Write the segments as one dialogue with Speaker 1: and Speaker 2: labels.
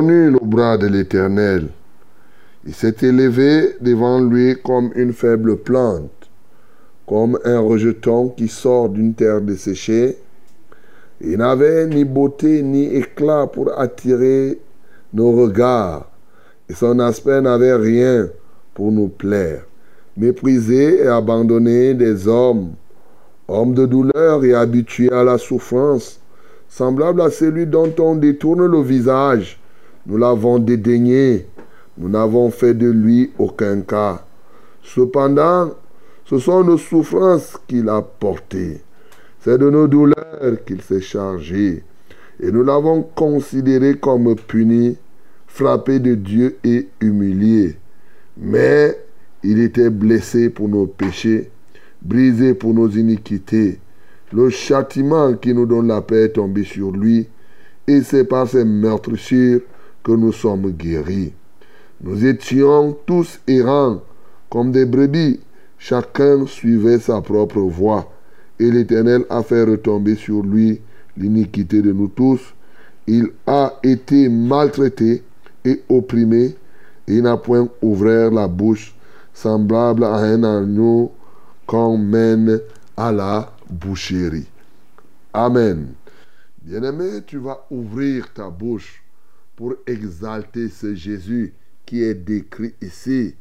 Speaker 1: Le bras de l'Éternel. Il s'est élevé devant lui comme une faible plante, comme un rejeton qui sort d'une terre desséchée. Il n'avait ni beauté ni éclat pour attirer nos regards, et son aspect n'avait rien pour nous plaire. Méprisé et abandonné des hommes, homme de douleur et habitué à la souffrance, semblable à celui dont on détourne le visage. Nous l'avons dédaigné, nous n'avons fait de lui aucun cas. Cependant, ce sont nos souffrances qu'il a portées. C'est de nos douleurs qu'il s'est chargé. Et nous l'avons considéré comme puni, frappé de Dieu et humilié. Mais il était blessé pour nos péchés, brisé pour nos iniquités. Le châtiment qui nous donne la paix est tombé sur lui, et c'est par ses meurtrissures que nous sommes guéris. Nous étions tous errants comme des brebis, chacun suivait sa propre voie, et l'Éternel a fait retomber sur lui l'iniquité de nous tous. Il a été maltraité et opprimé, et n'a point ouvert la bouche, semblable à un agneau qu'on mène à la boucherie. Amen. Bien-aimé, tu vas ouvrir ta bouche pour exalter ce Jésus qui est décrit ici.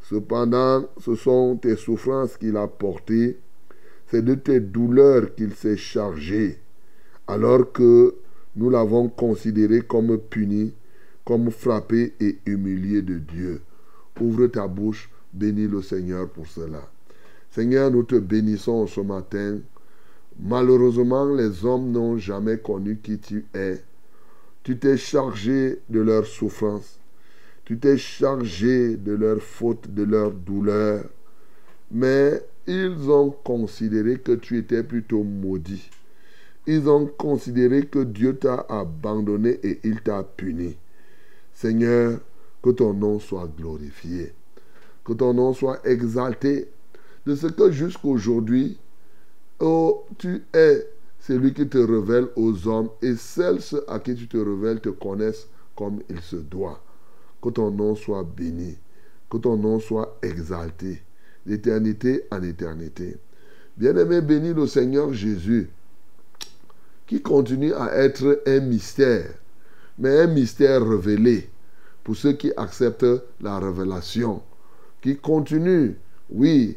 Speaker 1: Cependant, ce sont tes souffrances qu'il a portées, c'est de tes douleurs qu'il s'est chargé, alors que nous l'avons considéré comme puni, comme frappé et humilié de Dieu. Ouvre ta bouche, bénis le Seigneur pour cela. Seigneur, nous te bénissons ce matin. Malheureusement, les hommes n'ont jamais connu qui tu es. Tu t'es chargé de leurs souffrances. Tu t'es chargé de leurs fautes, de leurs douleurs. Mais ils ont considéré que tu étais plutôt maudit. Ils ont considéré que Dieu t'a abandonné et il t'a puni. Seigneur, que ton nom soit glorifié. Que ton nom soit exalté de ce que jusqu'aujourd'hui, oh, tu es celui qui te révèle aux hommes et celles à qui tu te révèles te connaissent comme il se doit. Que ton nom soit béni, que ton nom soit exalté, d'éternité en éternité. Bien-aimé, bénis le Seigneur Jésus, qui continue à être un mystère, mais un mystère révélé pour ceux qui acceptent la révélation, qui continue oui,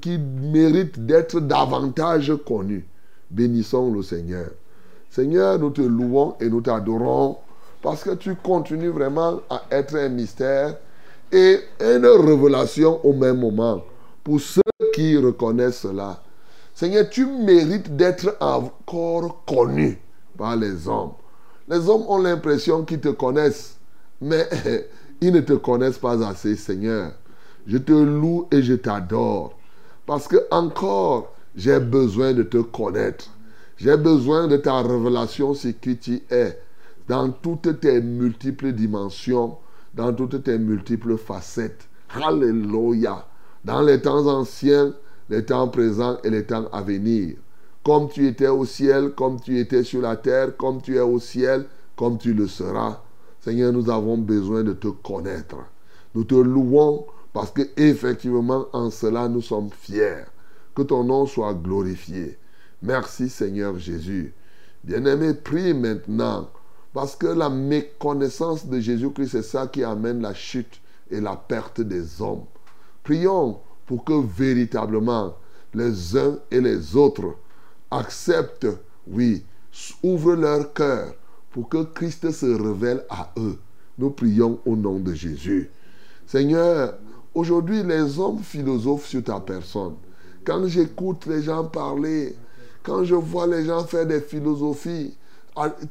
Speaker 1: qui mérite d'être davantage connu. Bénissons le Seigneur. Seigneur, nous te louons et nous t'adorons parce que tu continues vraiment à être un mystère et une révélation au même moment pour ceux qui reconnaissent cela. Seigneur, tu mérites d'être encore connu par les hommes. Les hommes ont l'impression qu'ils te connaissent, mais ils ne te connaissent pas assez, Seigneur. Je te loue et je t'adore parce que encore j'ai besoin de te connaître. J'ai besoin de ta révélation sur qui tu es dans toutes tes multiples dimensions, dans toutes tes multiples facettes. Alléluia. Dans les temps anciens, les temps présents et les temps à venir. Comme tu étais au ciel, comme tu étais sur la terre, comme tu es au ciel, comme tu le seras. Seigneur, nous avons besoin de te connaître. Nous te louons parce que effectivement en cela nous sommes fiers. Que ton nom soit glorifié. Merci Seigneur Jésus. Bien-aimé, prie maintenant parce que la méconnaissance de Jésus-Christ, c'est ça qui amène la chute et la perte des hommes. Prions pour que véritablement les uns et les autres acceptent, oui, ouvrent leur cœur pour que Christ se révèle à eux. Nous prions au nom de Jésus. Seigneur, aujourd'hui les hommes philosophent sur ta personne. Quand j'écoute les gens parler, quand je vois les gens faire des philosophies,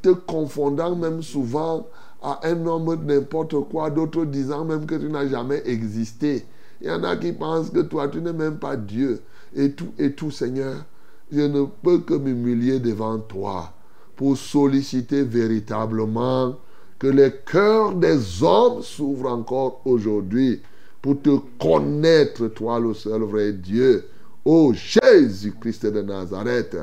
Speaker 1: te confondant même souvent à un homme n'importe quoi, d'autres disant même que tu n'as jamais existé. Il y en a qui pensent que toi, tu n'es même pas Dieu. Et tout, et tout, Seigneur, je ne peux que m'humilier devant toi pour solliciter véritablement que les cœurs des hommes s'ouvrent encore aujourd'hui pour te connaître, toi, le seul vrai Dieu. Ô Jésus-Christ de Nazareth.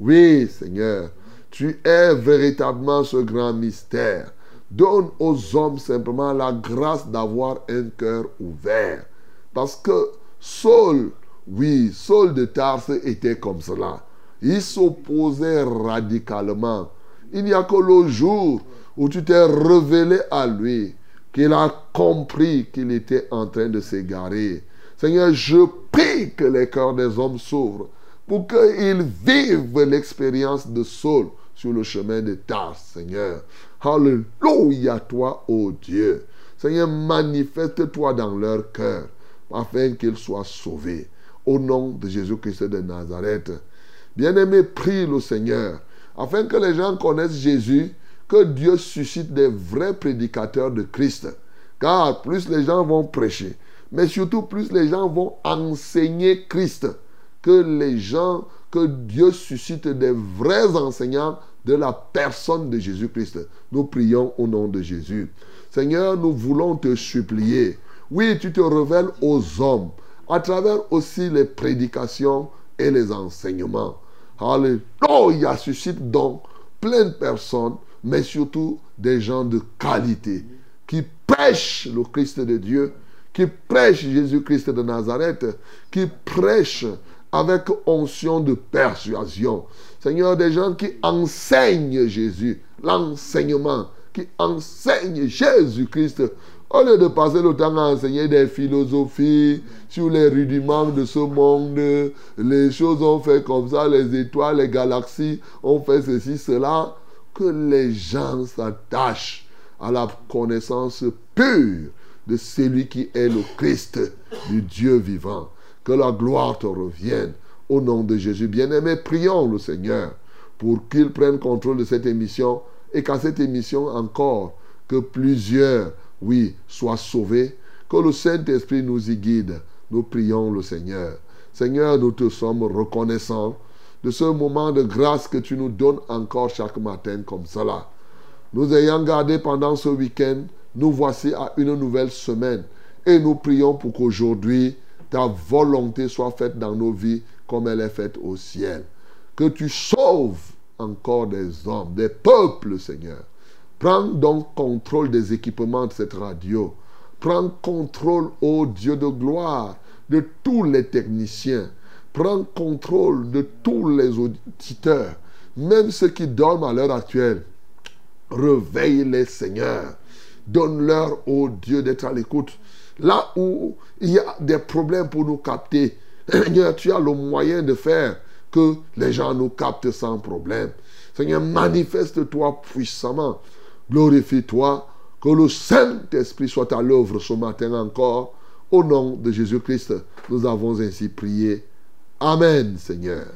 Speaker 1: Oui, Seigneur, tu es véritablement ce grand mystère. Donne aux hommes simplement la grâce d'avoir un cœur ouvert. Parce que Saul, oui, Saul de Tarse était comme cela. Il s'opposait radicalement. Il n'y a que le jour où tu t'es révélé à lui qu'il a compris qu'il était en train de s'égarer. Seigneur, je prie que les cœurs des hommes s'ouvrent pour qu'ils vivent l'expérience de Saul sur le chemin de Tars, Seigneur. Alléluia, toi, ô Dieu. Seigneur, manifeste-toi dans leur cœur afin qu'ils soient sauvés. Au nom de Jésus-Christ de Nazareth. Bien-aimé, prie le Seigneur afin que les gens connaissent Jésus, que Dieu suscite des vrais prédicateurs de Christ. Car plus les gens vont prêcher, mais surtout plus les gens vont enseigner Christ, que les gens, que Dieu suscite des vrais enseignants de la personne de Jésus-Christ. Nous prions au nom de Jésus. Seigneur, nous voulons te supplier oui, tu te révèles aux hommes à travers aussi les prédications et les enseignements. Alléluia, suscite donc plein de personnes, mais surtout des gens de qualité qui prêchent le Christ de Dieu, qui prêchent Jésus-Christ de Nazareth, qui prêchent avec onction de persuasion. Seigneur, des gens qui enseignent Jésus, l'enseignement, qui enseignent Jésus-Christ au lieu de passer le temps à enseigner des philosophies sur les rudiments de ce monde, les choses ont fait comme ça, les étoiles, les galaxies ont fait ceci, cela, que les gens s'attachent à la connaissance pure de celui qui est le Christ, du Dieu vivant. Que la gloire te revienne. Au nom de Jésus bien-aimé, prions le Seigneur pour qu'il prenne contrôle de cette émission et qu'à cette émission encore, que plusieurs oui, sois sauvé. Que le Saint-Esprit nous y guide. Nous prions le Seigneur. Seigneur, nous te sommes reconnaissants de ce moment de grâce que tu nous donnes encore chaque matin comme cela. Nous ayant gardé pendant ce week-end, nous voici à une nouvelle semaine. Et nous prions pour qu'aujourd'hui, ta volonté soit faite dans nos vies comme elle est faite au ciel. Que tu sauves encore des hommes, des peuples, Seigneur. Prends donc contrôle des équipements de cette radio. Prends contrôle, ô Dieu de gloire, de tous les techniciens. Prends contrôle de tous les auditeurs, même ceux qui dorment à l'heure actuelle. Réveille les Seigneurs. Donne-leur, ô Dieu, d'être à l'écoute Là où il y a des problèmes pour nous capter, Seigneur, tu as le moyen de faire que les gens nous captent sans problème. Seigneur, manifeste-toi puissamment. Glorifie-toi. Que le Saint-Esprit soit à l'œuvre ce matin encore. Au nom de Jésus-Christ, nous avons ainsi prié. Amen, Seigneur.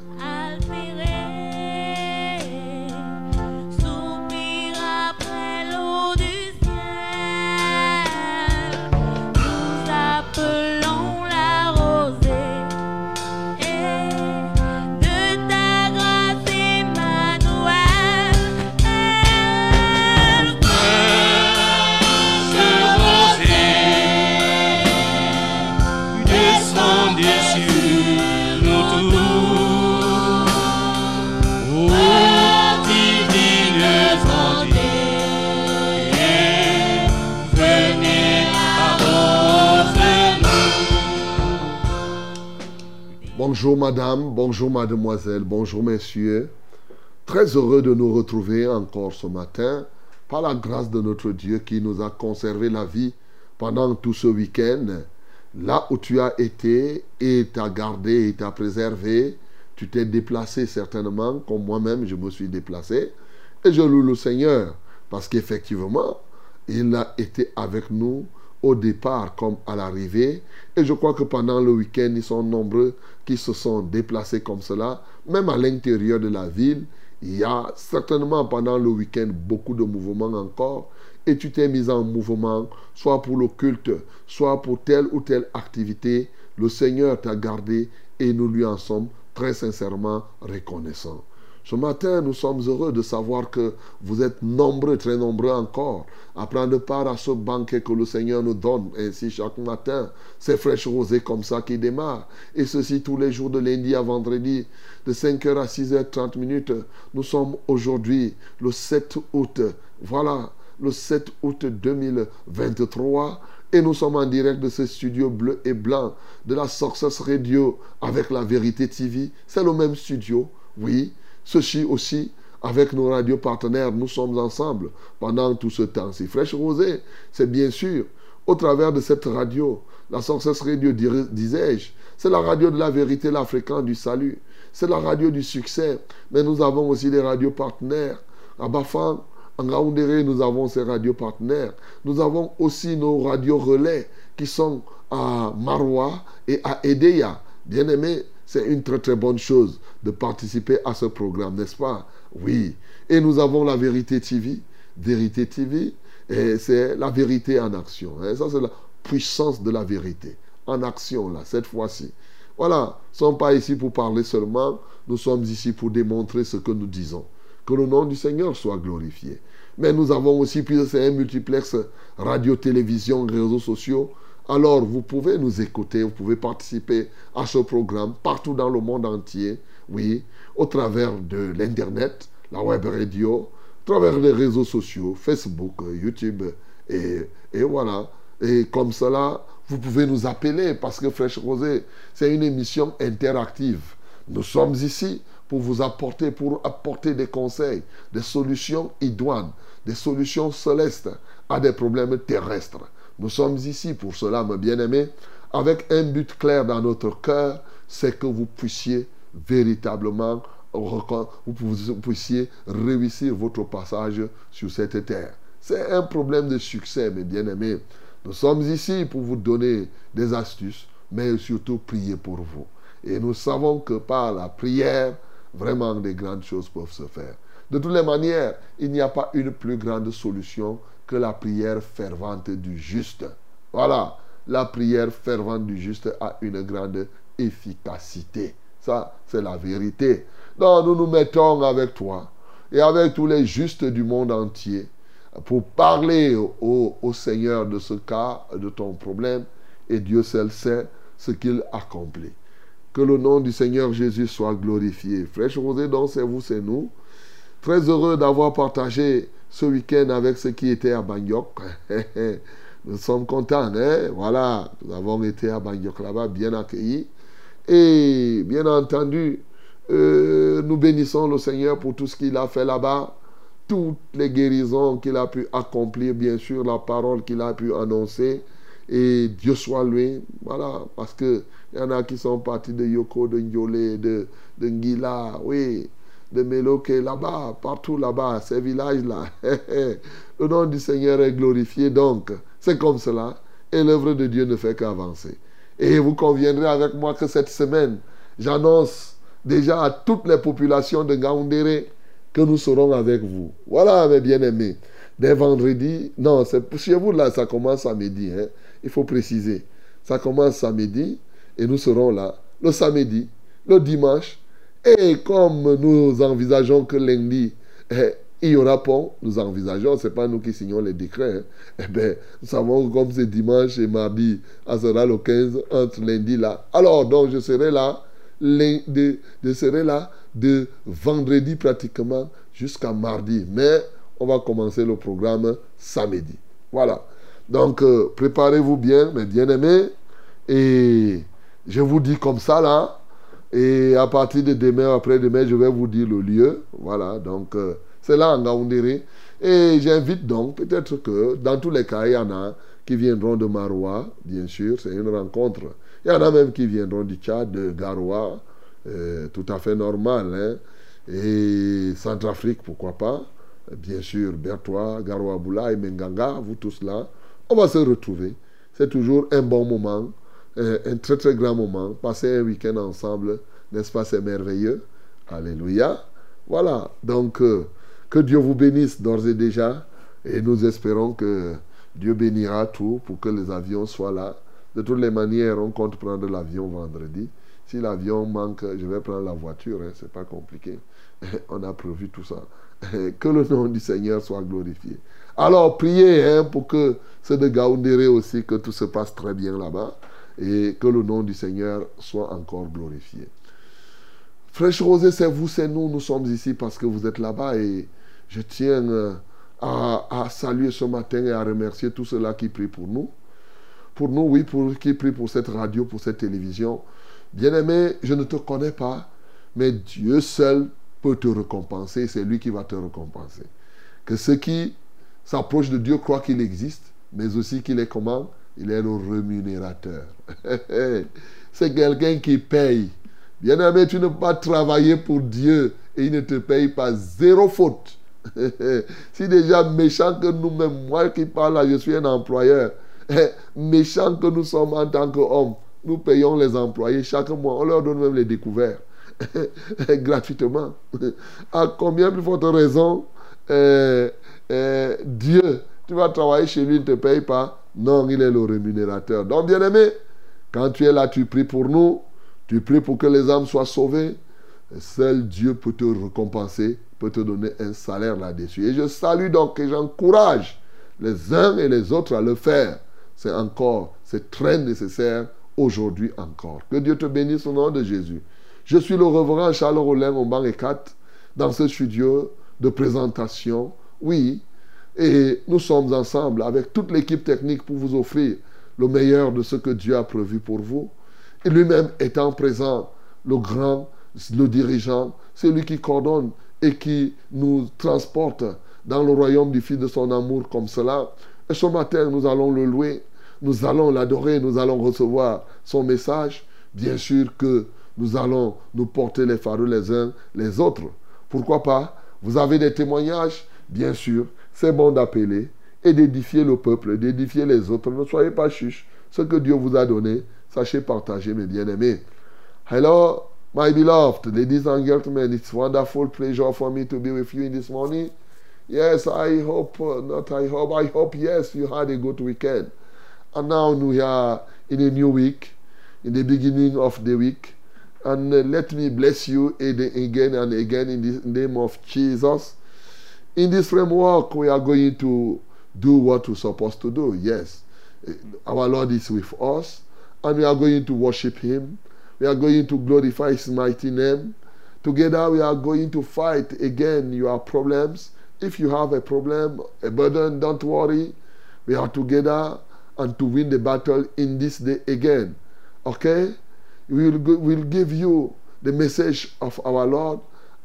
Speaker 1: Bonjour madame, bonjour mademoiselle, bonjour messieurs. Très heureux de nous retrouver encore ce matin par la grâce de notre Dieu qui nous a conservé la vie pendant tout ce week-end. Là où tu as été et t'a gardé et t'a préservé, tu t'es déplacé certainement, comme moi-même je me suis déplacé. Et je loue le Seigneur parce qu'effectivement, il a été avec nous au départ comme à l'arrivée. Et je crois que pendant le week-end, ils sont nombreux qui se sont déplacés comme cela. Même à l'intérieur de la ville, il y a certainement pendant le week-end beaucoup de mouvements encore. Et tu t'es mis en mouvement, soit pour le culte, soit pour telle ou telle activité. Le Seigneur t'a gardé et nous lui en sommes très sincèrement reconnaissants. Ce matin, nous sommes heureux de savoir que vous êtes nombreux, très nombreux encore, à prendre part à ce banquet que le Seigneur nous donne. Ainsi, chaque matin, c'est fraîche rosée comme ça qui démarre. Et ceci tous les jours de lundi à vendredi, de 5h à 6h30 minutes. Nous sommes aujourd'hui le 7 août. Voilà, le 7 août 2023. Et nous sommes en direct de ce studio bleu et blanc de la Success Radio avec la Vérité TV. C'est le même studio, oui. Ceci aussi, avec nos radios partenaires, nous sommes ensemble pendant tout ce temps. Si Fraîche Rosée, c'est bien sûr au travers de cette radio, la Success Radio, disais-je, c'est la radio de la vérité, la fréquence du salut. C'est la radio du succès. Mais nous avons aussi des radios partenaires. À Bafang, en Gaoundéré, nous avons ces radios partenaires. Nous avons aussi nos radios relais qui sont à Marwa et à Edeya. Bien aimés, c'est une très très bonne chose de participer à ce programme, n'est-ce pas? Oui. Et nous avons la Vérité TV. Vérité TV, c'est la vérité en action. Hein. ça, c'est la puissance de la vérité. En action, là, cette fois-ci. Voilà, nous ne sommes pas ici pour parler seulement, nous sommes ici pour démontrer ce que nous disons. Que le nom du Seigneur soit glorifié. Mais nous avons aussi, puisque c'est un multiplex radio, télévision, réseaux sociaux, alors vous pouvez nous écouter, vous pouvez participer à ce programme partout dans le monde entier, oui, au travers de l'Internet, la web radio, à travers les réseaux sociaux, Facebook, YouTube, et, et voilà. Et comme cela, vous pouvez nous appeler parce que Fraîche Rosée, c'est une émission interactive. Nous sommes ici pour vous apporter, pour apporter des conseils, des solutions idoines, des solutions célestes à des problèmes terrestres. Nous sommes ici pour cela, mes bien-aimés, avec un but clair dans notre cœur, c'est que vous puissiez véritablement, vous puissiez réussir votre passage sur cette terre. C'est un problème de succès, mes bien-aimés. Nous sommes ici pour vous donner des astuces, mais surtout prier pour vous. Et nous savons que par la prière, vraiment des grandes choses peuvent se faire. De toutes les manières, il n'y a pas une plus grande solution que la prière fervente du juste. Voilà, la prière fervente du juste a une grande efficacité. Ça, c'est la vérité. Donc, nous nous mettons avec toi et avec tous les justes du monde entier pour parler au, au Seigneur de ce cas, de ton problème, et Dieu seul sait ce qu'il accomplit. Que le nom du Seigneur Jésus soit glorifié. Fraîche Rosée, donc c'est vous, c'est nous. Très heureux d'avoir partagé ce week-end avec ceux qui étaient à Bangkok. nous sommes contents, hein? Voilà, nous avons été à Bangkok là-bas, bien accueillis. Et bien entendu, euh, nous bénissons le Seigneur pour tout ce qu'il a fait là-bas, toutes les guérisons qu'il a pu accomplir, bien sûr, la parole qu'il a pu annoncer. Et Dieu soit loué. Voilà, parce qu'il y en a qui sont partis de Yoko, de Ndiolé, de, de Ngila, oui, de Meloke, là-bas, partout là-bas, ces villages-là. Le nom du Seigneur est glorifié. Donc, c'est comme cela. Et l'œuvre de Dieu ne fait qu'avancer. Et vous conviendrez avec moi que cette semaine, j'annonce déjà à toutes les populations de Gaoundéré que nous serons avec vous. Voilà, mes bien-aimés. Dès vendredi, non, c'est chez vous là, ça commence samedi. Hein. Il faut préciser. Ça commence samedi et nous serons là le samedi, le dimanche. Et comme nous envisageons que lundi, eh, il y aura pont, nous envisageons, ce n'est pas nous qui signons les décrets. Hein. Eh bien, nous savons comme c'est dimanche et mardi, ça sera le 15, entre lundi là. Alors, donc, je serai là, je serai là de vendredi pratiquement jusqu'à mardi. Mais on va commencer le programme samedi. Voilà. Donc, euh, préparez-vous bien, mes bien-aimés. Et je vous dis comme ça, là. Et à partir de demain, après-demain, je vais vous dire le lieu. Voilà. Donc, euh, c'est là en Gaoundéré. Et j'invite donc, peut-être que dans tous les cas, il y en a qui viendront de Maroua, bien sûr. C'est une rencontre. Il y en a même qui viendront du Tchad, de Garoua. Euh, tout à fait normal. Hein. Et Centrafrique, pourquoi pas bien sûr, Bertois, Garoua et Menganga, vous tous là, on va se retrouver. C'est toujours un bon moment, un, très très grand moment. Passer un week-end ensemble, n'est-ce pas, c'est merveilleux. Alléluia. Voilà, donc euh, que Dieu vous bénisse d'ores et déjà. Et nous espérons que Dieu bénira tout pour que les avions soient là. De toutes les manières, on compte prendre l'avion vendredi. Si l'avion manque, je vais prendre la voiture, hein, c'est pas compliqué. on a prévu tout ça. que le nom du Seigneur soit glorifié. Alors, priez hein, pour que c'est de Gaoundéré aussi, que tout se passe très bien là-bas et que le nom du Seigneur soit encore glorifié. Frère Rosé, c'est vous, c'est nous, nous sommes ici parce que vous êtes là-bas et je tiens euh, à, à, saluer ce matin et à remercier tous ceux-là qui prient pour nous. Pour nous, oui, pour qui prient pour cette radio, pour cette télévision. Bien-aimé, je ne te connais pas, mais Dieu seul peut te récompenser, c'est lui qui va te récompenser. Que ceux qui s'approchent de Dieu croient qu'il existe, mais aussi qu'il est comment? Il est le rémunérateur. c'est quelqu'un qui paye. Bien-aimé, tu ne peux pas travailler pour Dieu et il ne te paye pas zéro faute. si déjà méchant que nous-mêmes, moi qui parle là, je suis un employeur, méchant que nous sommes en tant qu'hommes, nous payons les employés chaque mois, on leur donne même les découvertes. gratuitement. À combien plus forte raison euh, euh, Dieu, tu vas travailler chez lui, il ne te paye pas. Non, il est le rémunérateur. Donc, bien aimé, quand tu es là, tu pries pour nous, tu pries pour que les âmes soient sauvées. Seul Dieu peut te récompenser, peut te donner un salaire là-dessus. Et je salue donc et j'encourage les uns et les autres à le faire. C'est encore, c'est très nécessaire aujourd'hui encore. Que Dieu te bénisse au nom de Jésus. Je suis le reverend Charles Rollin au banc 4 dans ce studio de présentation. Oui, et nous sommes ensemble avec toute l'équipe technique pour vous offrir le meilleur de ce que Dieu a prévu pour vous. Et lui-même étant présent, le grand, le dirigeant, c'est lui qui coordonne et qui nous transporte dans le royaume du Fils de son amour comme cela. Et ce matin, nous allons le louer, nous allons l'adorer, nous allons recevoir son message. Bien sûr que nous allons nous porter les fardeaux les uns les autres. Pourquoi pas? Vous avez des témoignages? Bien sûr, c'est bon d'appeler et d'édifier le peuple, d'édifier les autres. Ne soyez pas chuches. Ce que Dieu vous a donné, sachez partager, mes bien-aimés. Hello, my beloved, ladies and gentlemen, it's wonderful pleasure for me to be with you in this morning. Yes, I hope, not I hope, I hope, yes, you had a good weekend. And now we are in a new week, in the beginning of the week. And uh, let me bless you again and again in the name of Jesus. In this framework, we are going to do what we're supposed to do. Yes, our Lord is with us, and we are going to worship Him. We are going to glorify His mighty name. Together, we are going to fight again your problems. If you have a problem, a burden, don't worry. We are together and to win the battle in this day again. Okay? we will, will give you the message of our Lord,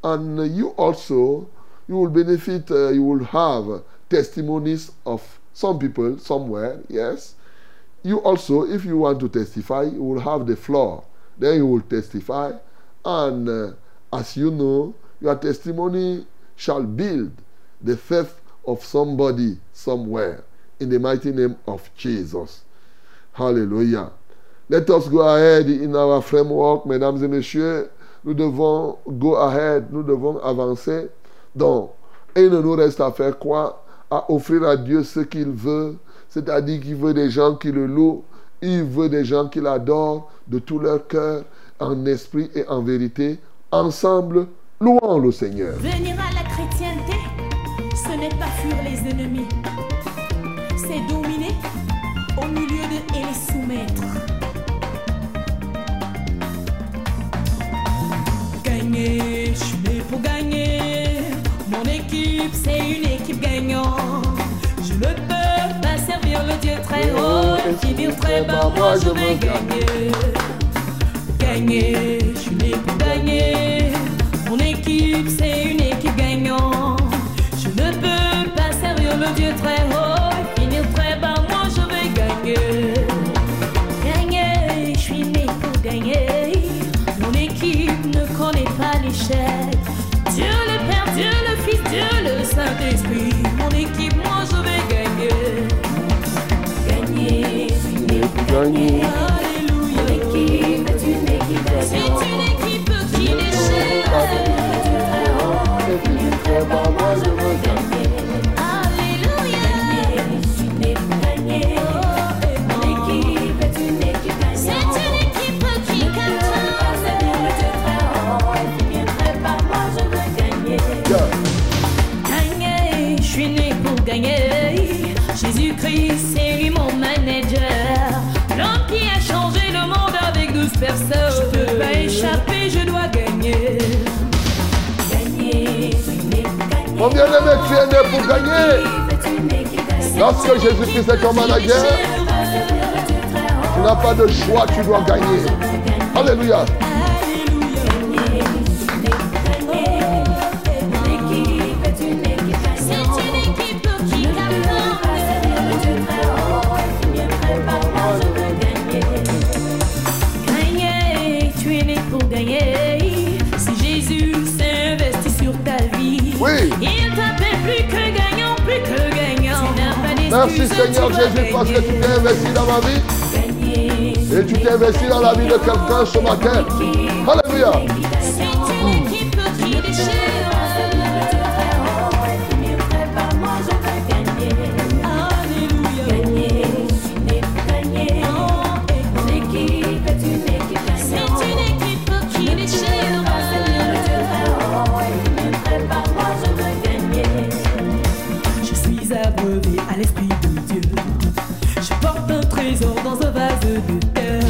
Speaker 1: and you also you will benefit. Uh, you will have testimonies of some people somewhere. Yes, you also, if you want to testify, you will have the floor. Then you will testify. And uh, as you know, your testimony shall build the faith of somebody somewhere in the mighty name of Jesus. Hallelujah. Let us go ahead in our framework, mesdames et messieurs. Nous devons go ahead, nous devons avancer. Donc, il ne nous reste à faire quoi? À offrir à Dieu ce qu'il veut, c'est-à-dire qu'il veut des gens qui le louent, il veut des gens qui l'adorent de tout leur cœur, en esprit et en vérité. Ensemble, louons le Seigneur.
Speaker 2: Venir à la chrétienté, ce n'est pas fuir les ennemis, équipe, c'est une équipe gagnante. Je ne peux pas servir le Dieu très haut et finir très bas. Moi, je vais gagner. Gagner, je suis né pour gagner. Mon équipe, c'est une équipe gagnante. Je ne peux pas servir le Dieu très haut équipe C'est une équipe qui déchire. Avec 12 personnes. Je peux pas échapper, je dois gagner. Gagner, gagner.
Speaker 1: Mon bien-aimé, tu es né pour gagner. Lorsque Jésus-Christ est ton manager, tu n'as pas de choix, tu dois gagner. Alléluia. Merci Seigneur Jésus parce que tu t'es investi dans ma vie et tu t'es investi dans la vie de quelqu'un ce matin. Alléluia.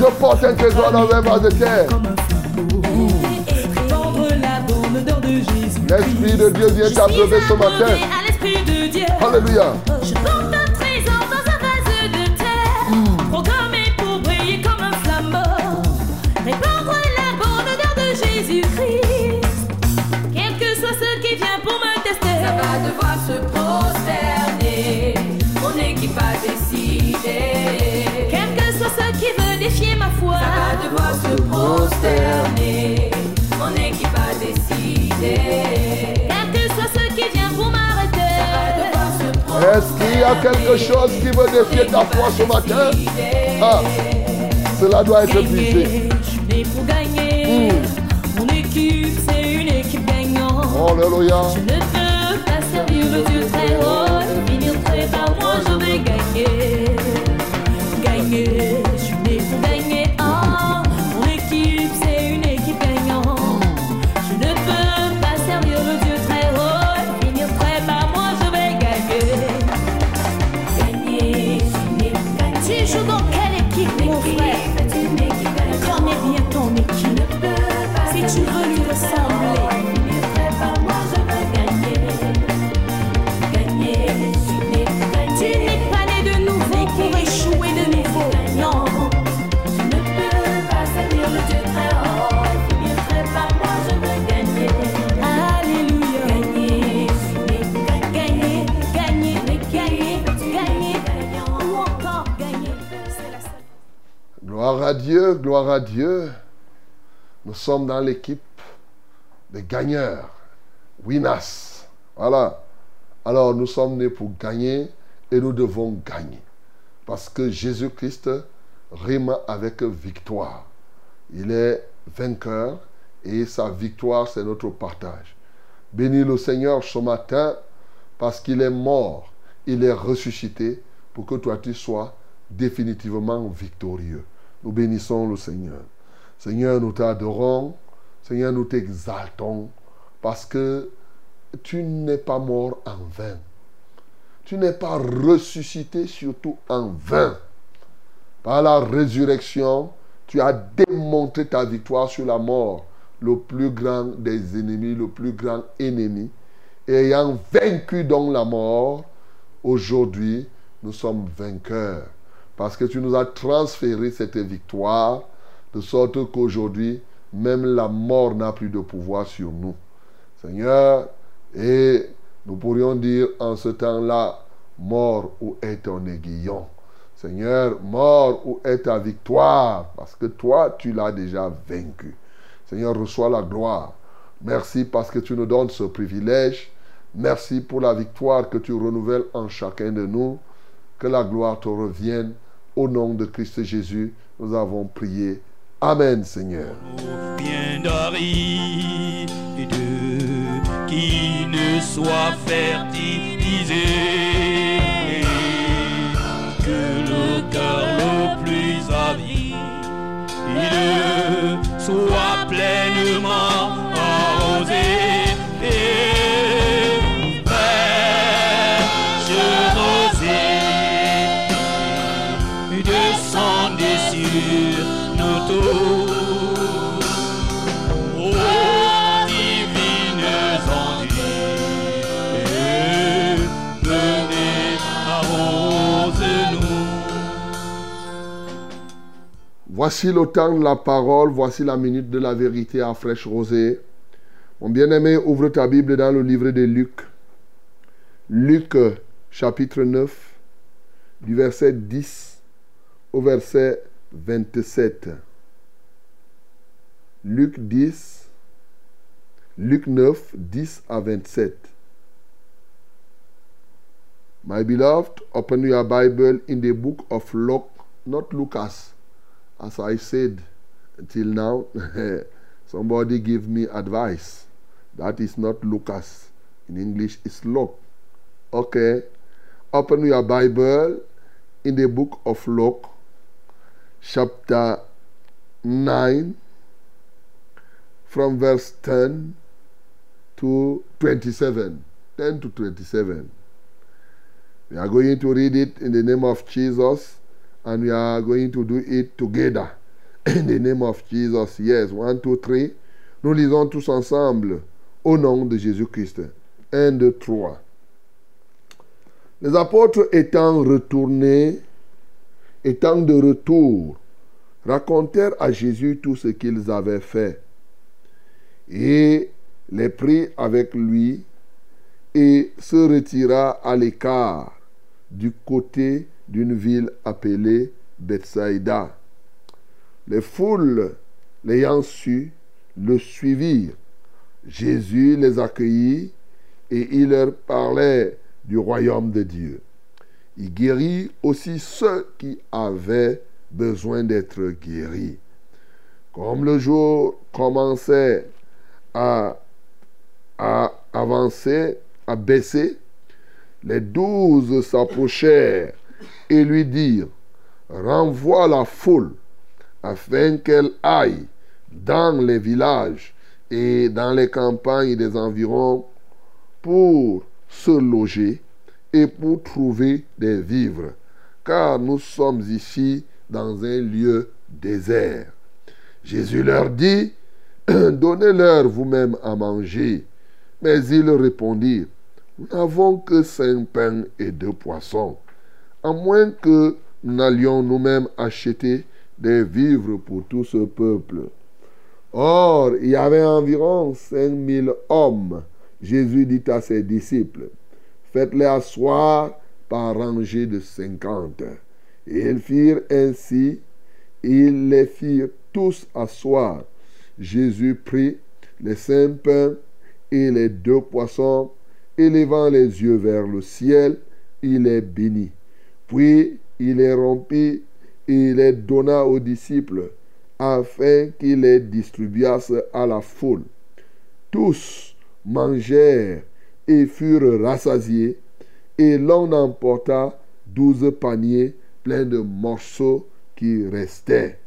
Speaker 2: Je porte un trésor dans un vase de terre.
Speaker 1: L'Esprit de Dieu vient t'abreuver ce matin. Alléluia.
Speaker 3: Se prosterner. Mon équipe a décidé.
Speaker 2: quel que soit ce qui vient pour m'arrêter.
Speaker 1: Est-ce qu'il y a quelque chose qui veut défier ta foi ce matin? Ah, cela doit être brisé.
Speaker 2: Gagner, je suis né pour gagner. Mon équipe, c'est une équipe gagnante.
Speaker 1: Alléluia.
Speaker 2: Je ne peux pas servir le Dieu très haut finir très bas. Moi, je vais gagner. Gagner, Dieu,
Speaker 1: gloire à Dieu. Nous sommes dans l'équipe des gagneurs. Winners. Voilà. Alors nous sommes nés pour gagner et nous devons gagner. Parce que Jésus-Christ rime avec victoire. Il est vainqueur et sa victoire, c'est notre partage. Bénis le Seigneur ce matin parce qu'il est mort, il est ressuscité pour que toi tu sois définitivement victorieux. Nous bénissons le Seigneur. Seigneur, nous t'adorons. Seigneur, nous t'exaltons parce que tu n'es pas mort en vain. Tu n'es pas ressuscité surtout en vain. Par la résurrection, tu as démontré ta victoire sur la mort, le plus grand des ennemis, le plus grand ennemi. Ayant vaincu donc la mort, aujourd'hui, nous sommes vainqueurs. Parce que tu nous as transféré cette victoire, de sorte qu'aujourd'hui, même la mort n'a plus de pouvoir sur nous. Seigneur, et nous pourrions dire en ce temps-là, mort, où est ton aiguillon Seigneur, mort, où est ta victoire Parce que toi, tu l'as déjà vaincu. Seigneur, reçois la gloire. Merci parce que tu nous donnes ce privilège. Merci pour la victoire que tu renouvelles en chacun de nous. Que la gloire te revienne. Au nom de Christ Jésus, nous avons prié. Amen, Seigneur.
Speaker 4: qui ne soit fertilisé, que le cœur le plus avide soit pleinement
Speaker 1: Voici le temps de la parole, voici la minute de la vérité à fraîche rosée. Mon bien-aimé, ouvre ta Bible dans le livre de Luc. Luc chapitre 9, du verset 10 au verset 27. Luc 10, Luc 9, 10 à 27. My beloved, open your Bible in the book of Luke, not Lucas. As I said until now, somebody give me advice. That is not Lucas. In English, it's Luke. Okay. Open your Bible in the book of Luke, chapter 9, from verse 10 to 27. 10 to 27. We are going to read it in the name of Jesus and we are going to do it together. In the name of Jesus. Yes, one, two, three. Nous lisons tous ensemble au nom de Jésus-Christ. Un, deux, trois. Les apôtres étant retournés, étant de retour, racontèrent à Jésus tout ce qu'ils avaient fait. Et les prit avec lui et se retira à l'écart du côté d'une ville appelée Bethsaïda. Les foules, l'ayant su, le suivirent. Jésus les accueillit et il leur parlait du royaume de Dieu. Il guérit aussi ceux qui avaient besoin d'être guéris. Comme le jour commençait à, à avancer, à baisser, les douze s'approchèrent et lui dirent, renvoie la foule afin qu'elle aille dans les villages et dans les campagnes des environs pour se loger et pour trouver des vivres, car nous sommes ici dans un lieu désert. Jésus leur dit, donnez-leur vous-même à manger. Mais ils répondirent, nous n'avons que cinq pains et deux poissons, à moins que nous n'allions nous-mêmes acheter des vivres pour tout ce peuple. Or, il y avait environ cinq mille hommes. Jésus dit à ses disciples, faites-les asseoir par rangée de cinquante. Et ils firent ainsi, ils les firent tous asseoir. Jésus prit les cinq pains et les deux poissons, élevant les yeux vers le ciel, il les bénit. Puis il les rompit et les donna aux disciples, afin qu'ils les distribuassent à la foule. Tous mangèrent et furent rassasiés, et l'on emporta douze paniers pleins de morceaux qui restaient.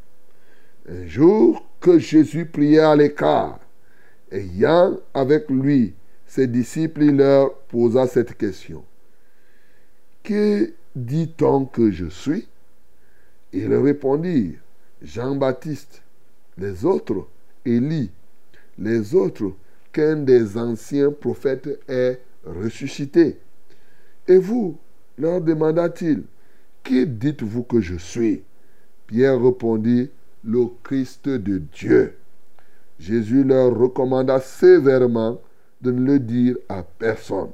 Speaker 1: Un jour que Jésus priait à l'écart, ayant avec lui ses disciples, il leur posa cette question. Que dit-on que je suis Ils répondirent, Jean-Baptiste, les autres, Élie, les autres, qu'un des anciens prophètes est ressuscité. Et vous, leur demanda-t-il, qui dites-vous que je suis? Pierre répondit, le Christ de Dieu. Jésus leur recommanda sévèrement de ne le dire à personne.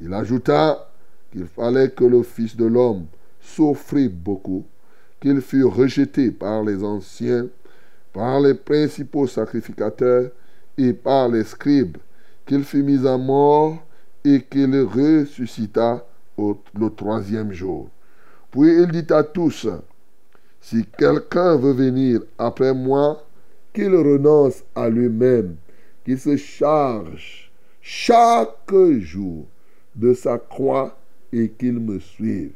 Speaker 1: Il ajouta qu'il fallait que le Fils de l'homme souffrit beaucoup, qu'il fût rejeté par les anciens, par les principaux sacrificateurs et par les scribes, qu'il fut mis à mort et qu'il ressuscita le troisième jour. Puis il dit à tous, si quelqu'un veut venir après moi, qu'il renonce à lui-même, qu'il se charge chaque jour de sa croix et qu'il me suive.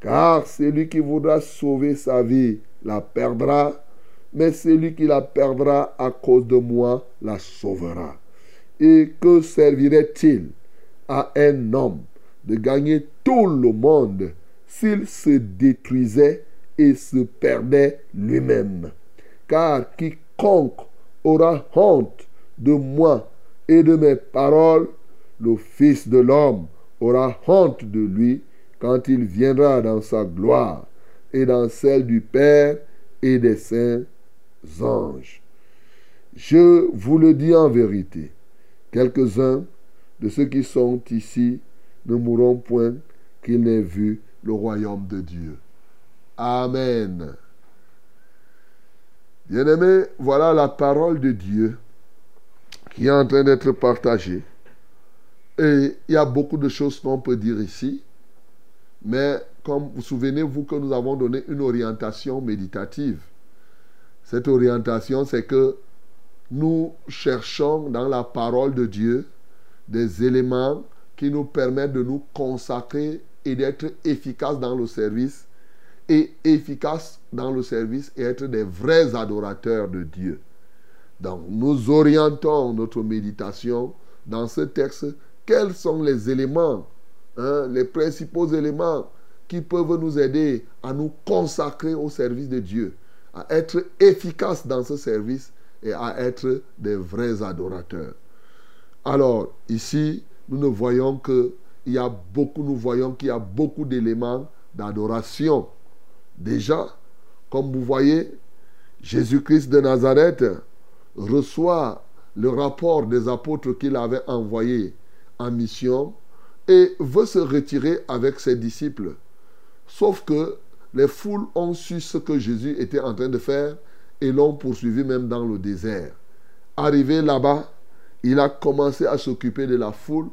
Speaker 1: Car celui qui voudra sauver sa vie la perdra, mais celui qui la perdra à cause de moi la sauvera. Et que servirait-il à un homme de gagner tout le monde s'il se détruisait et se perdait lui-même? Car quiconque aura honte de moi et de mes paroles, le Fils de l'homme aura honte de lui quand il viendra dans sa gloire et dans celle du Père et des saints anges. Je vous le dis en vérité, quelques-uns de ceux qui sont ici ne mourront point qu'ils n'aient vu le royaume de Dieu. Amen. Bien-aimés, voilà la parole de Dieu qui est en train d'être partagée. Il y a beaucoup de choses qu'on peut dire ici. Mais comme vous souvenez-vous que nous avons donné une orientation méditative. Cette orientation, c'est que nous cherchons dans la parole de Dieu des éléments qui nous permettent de nous consacrer et d'être efficaces dans le service et efficaces dans le service et être des vrais adorateurs de Dieu. Donc nous orientons notre méditation dans ce texte. Quels sont les éléments, hein, les principaux éléments qui peuvent nous aider à nous consacrer au service de Dieu, à être efficaces dans ce service et à être des vrais adorateurs? Alors ici, nous ne voyons que il y a beaucoup, nous voyons qu'il y a beaucoup d'éléments d'adoration. Déjà, comme vous voyez, Jésus-Christ de Nazareth reçoit le rapport des apôtres qu'il avait envoyés mission et veut se retirer avec ses disciples. Sauf que les foules ont su ce que Jésus était en train de faire et l'ont poursuivi même dans le désert. Arrivé là-bas, il a commencé à s'occuper de la foule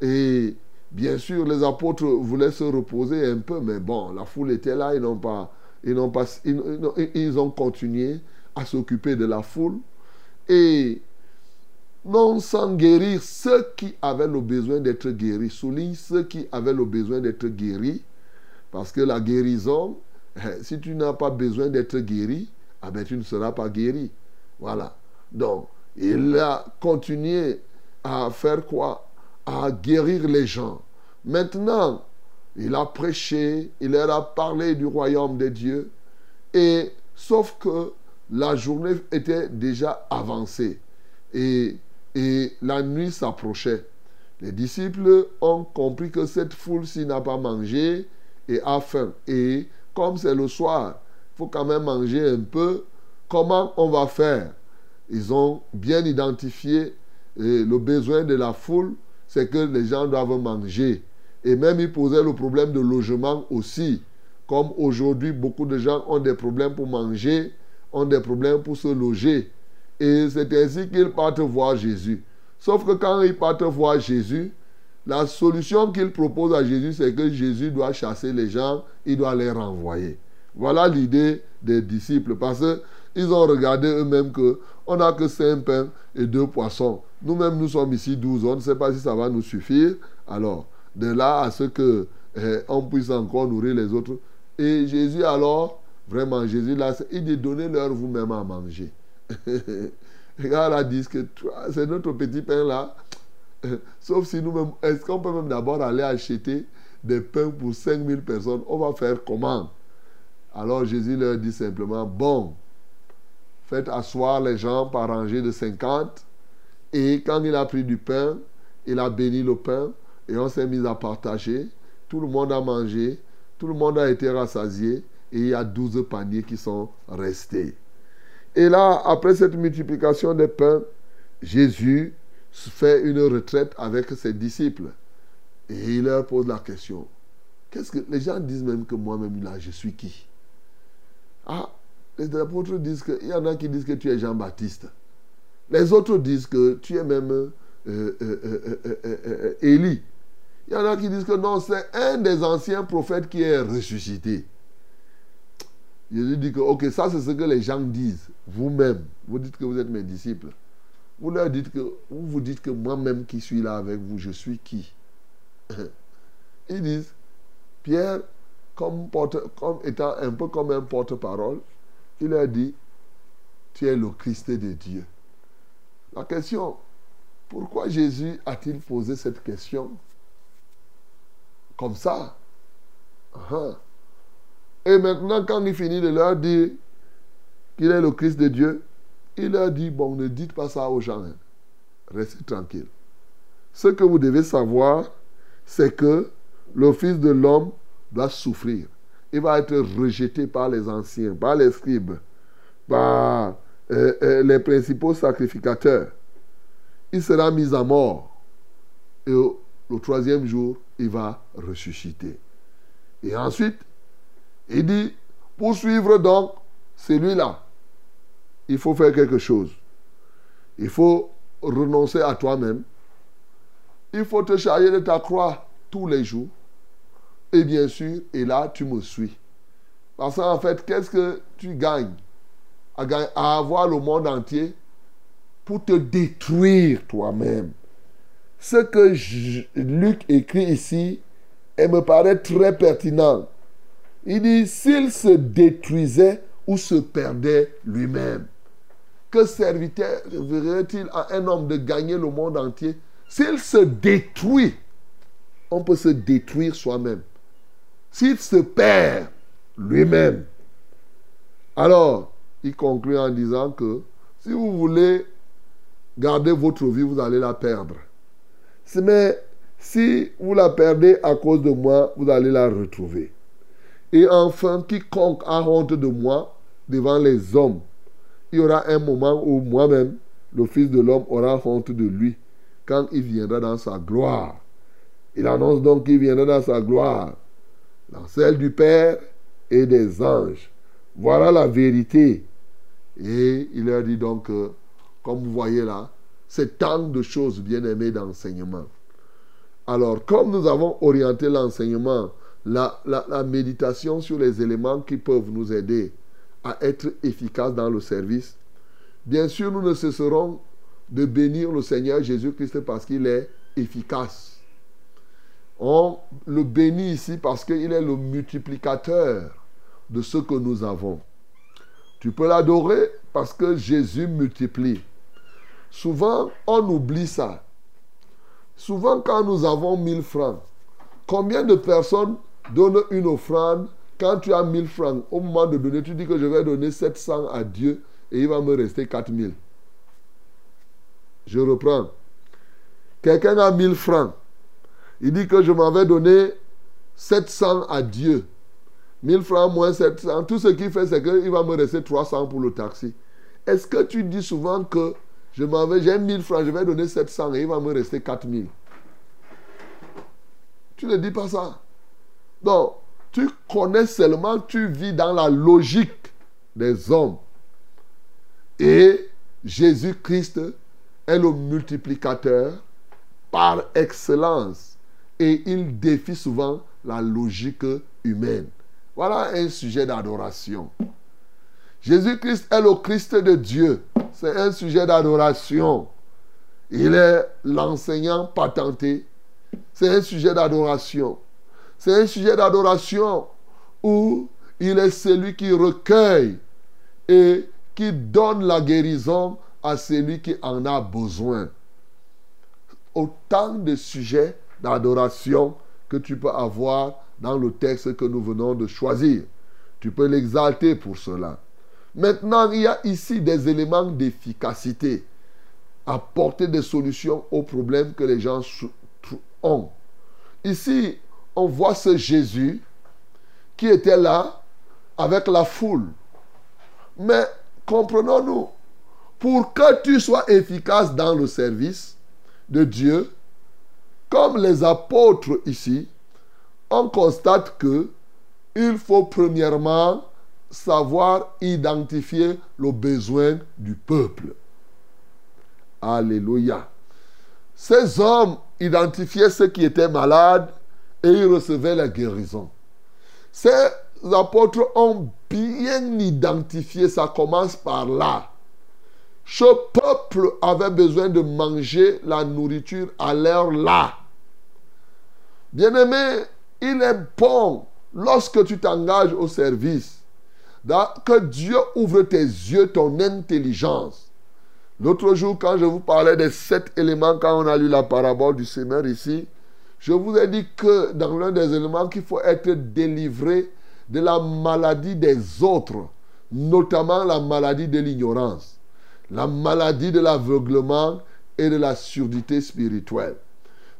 Speaker 1: et bien sûr les apôtres voulaient se reposer un peu, mais bon, la foule était là, ils n'ont pas, ils n'ont pas, ils ont continué à s'occuper de la foule et non sans guérir ceux qui avaient le besoin d'être guéris. Souligne ceux qui avaient le besoin d'être guéris. Parce que la guérison, eh, si tu n'as pas besoin d'être guéri, ah ben, tu ne seras pas guéri. Voilà. Donc, il a continué à faire quoi? À guérir les gens. Maintenant, il a prêché, il leur a parlé du royaume de Dieu. Et sauf que la journée était déjà avancée et, et la nuit s'approchait. Les disciples ont compris que cette foule-ci n'a pas mangé et a faim. Et comme c'est le soir, il faut quand même manger un peu. Comment on va faire? Ils ont bien identifié le besoin de la foule, c'est que les gens doivent manger. Et même ils posaient le problème de logement aussi. Comme aujourd'hui, beaucoup de gens ont des problèmes pour manger, ont des problèmes pour se loger. Et c'est ainsi qu'ils partent voir Jésus. Sauf que quand ils partent voir Jésus, la solution qu'ils proposent à Jésus, c'est que Jésus doit chasser les gens, il doit les renvoyer. Voilà l'idée des disciples. Parce qu'ils ont regardé eux-mêmes que on n'a que cinq pains et deux poissons. Nous-mêmes, nous sommes ici 12. On ne sait pas si ça va nous suffire. Alors, de là à ce que eh, on puisse encore nourrir les autres. Et Jésus, alors, vraiment, Jésus, il dit donnez-leur vous-même à manger. Regarde là, disent que c'est notre petit pain là. Sauf si nous-mêmes, est-ce qu'on peut même d'abord aller acheter des pains pour 5000 personnes? On va faire comment? Alors Jésus leur dit simplement, bon, faites asseoir les gens par rangée de 50. Et quand il a pris du pain, il a béni le pain et on s'est mis à partager. Tout le monde a mangé, tout le monde a été rassasié et il y a 12 paniers qui sont restés. Et là, après cette multiplication des pains, Jésus fait une retraite avec ses disciples. Et il leur pose la question. Qu'est-ce que les gens disent même que moi-même là, je suis qui? Ah, les apôtres disent que il y en a qui disent que tu es Jean-Baptiste. Les autres disent que tu es même euh, euh, euh, Élie. Il y en a qui disent que non, c'est un des anciens prophètes qui est ressuscité. Jésus dit que, ok, ça c'est ce que les gens disent. Vous-même, vous dites que vous êtes mes disciples. Vous leur dites que, vous vous dites que moi-même qui suis là avec vous, je suis qui? Ils disent, Pierre, comme, étant un peu comme un porte-parole, il leur dit, tu es le Christ de Dieu. La question, pourquoi Jésus a-t-il posé cette question comme ça? Uh-huh. Et maintenant, quand il finit de leur dire qu'il est le Christ de Dieu, il leur dit, bon, ne dites pas ça aux gens. Hein. Restez tranquille. Ce que vous devez savoir, c'est que le Fils de l'homme doit souffrir. Il va être rejeté par les anciens, par les scribes, par euh, euh, les principaux sacrificateurs. Il sera mis à mort. Et le troisième jour, il va ressusciter. Et ensuite, il dit, pour suivre donc celui-là, il faut faire quelque chose. Il faut renoncer à toi-même. Il faut te charger de ta croix tous les jours. Et bien sûr, et là, tu me suis. Parce qu'en fait, qu'est-ce que tu gagnes à, avoir le monde entier pour te détruire toi-même? Ce que Luc écrit ici, elle me paraît très pertinent. Il dit, s'il se détruisait ou se perdait lui-même, que servirait-il à un homme de gagner le monde entier? S'il se détruit, on peut se détruire soi-même. S'il se perd lui-même, alors il conclut en disant que si vous voulez garder votre vie, vous allez la perdre. Mais si vous la perdez à cause de moi, vous allez la retrouver. Et enfin, quiconque a honte de moi devant les hommes, il y aura un moment où moi-même, le Fils de l'homme, aura honte de lui quand il viendra dans sa gloire. Il annonce donc qu'il viendra dans sa gloire, dans celle du Père et des anges. Voilà la vérité. Et il leur dit donc, comme vous voyez là, c'est tant de choses bien aimées d'enseignement. Alors, comme nous avons orienté l'enseignement la, méditation sur les éléments qui peuvent nous aider à être efficaces dans le service, bien sûr, nous ne cesserons de bénir le Seigneur Jésus-Christ parce qu'il est efficace. On le bénit ici parce qu'il est le multiplicateur de ce que nous avons. Tu peux l'adorer parce que Jésus multiplie. Souvent, on oublie ça. Souvent, quand nous avons 1000 francs, combien de personnes donne une offrande. Quand tu as 1000 francs, au moment de donner, tu dis que je vais donner 700 à Dieu et il va me rester 4000. Je reprends. Quelqu'un a 1000 francs. Il dit que je m'en vais donner 700 à Dieu. 1000 francs moins 700. Tout ce qu'il fait, c'est qu'il va me rester 300 pour le taxi. Est-ce que tu dis souvent que je j'ai 1000 francs, je vais donner 700 et il va me rester 4000 Tu ne dis pas ça. Donc, Tu connais seulement, tu vis dans la logique des hommes. Et Jésus-Christ est le multiplicateur par excellence. Et il défie souvent la logique humaine. Voilà un sujet d'adoration. Jésus-Christ est le Christ de Dieu. C'est un sujet d'adoration. Il est l'enseignant patenté. C'est un sujet d'adoration. C'est un sujet d'adoration où il est celui qui recueille et qui donne la guérison à celui qui en a besoin. Autant de sujets d'adoration que tu peux avoir dans le texte que nous venons de choisir. Tu peux l'exalter pour cela. Maintenant, il y a ici des éléments d'efficacité. Apporter des solutions aux problèmes que les gens ont. Ici, on voit ce Jésus qui était là avec la foule. Mais comprenons-nous, pour que tu sois efficace dans le service de Dieu, comme les apôtres ici, on constate que il faut premièrement savoir identifier le besoin du peuple. Alléluia. Ces hommes identifiaient ceux qui étaient malades et ils recevaient la guérison. Ces apôtres ont bien identifié, ça commence par là. Ce peuple avait besoin de manger la nourriture à l'heure là. Bien-aimé, il est bon lorsque tu t'engages au service que Dieu ouvre tes yeux, ton intelligence. L'autre jour, quand je vous parlais des sept éléments, quand on a lu la parabole du Seigneur ici, je vous ai dit que dans l'un des éléments qu'il faut être délivré de la maladie des autres, notamment la maladie de l'ignorance, la maladie de l'aveuglement et de la surdité spirituelle.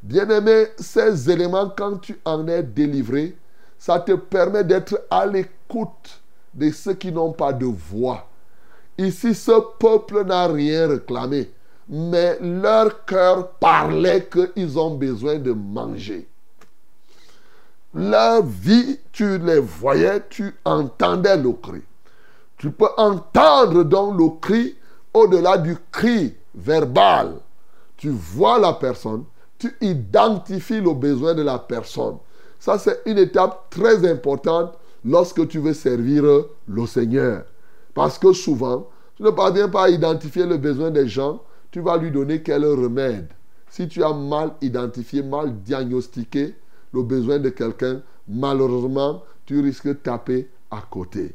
Speaker 1: Bien-aimé, ces éléments, quand tu en es délivré, ça te permet d'être à l'écoute de ceux qui n'ont pas de voix. Ici, ce peuple n'a rien réclamé, mais leur cœur parlait qu'ils ont besoin de manger. Leur vie, tu les voyais, tu entendais le cri. Tu peux entendre donc le cri au-delà du cri verbal. Tu vois la personne, tu identifies le besoin de la personne. Ça, c'est une étape très importante lorsque tu veux servir le Seigneur. Parce que souvent, tu ne parviens pas à identifier le besoin des gens, tu vas lui donner quel remède? Si tu as mal identifié, mal diagnostiqué le besoin de quelqu'un, malheureusement, tu risques de taper à côté.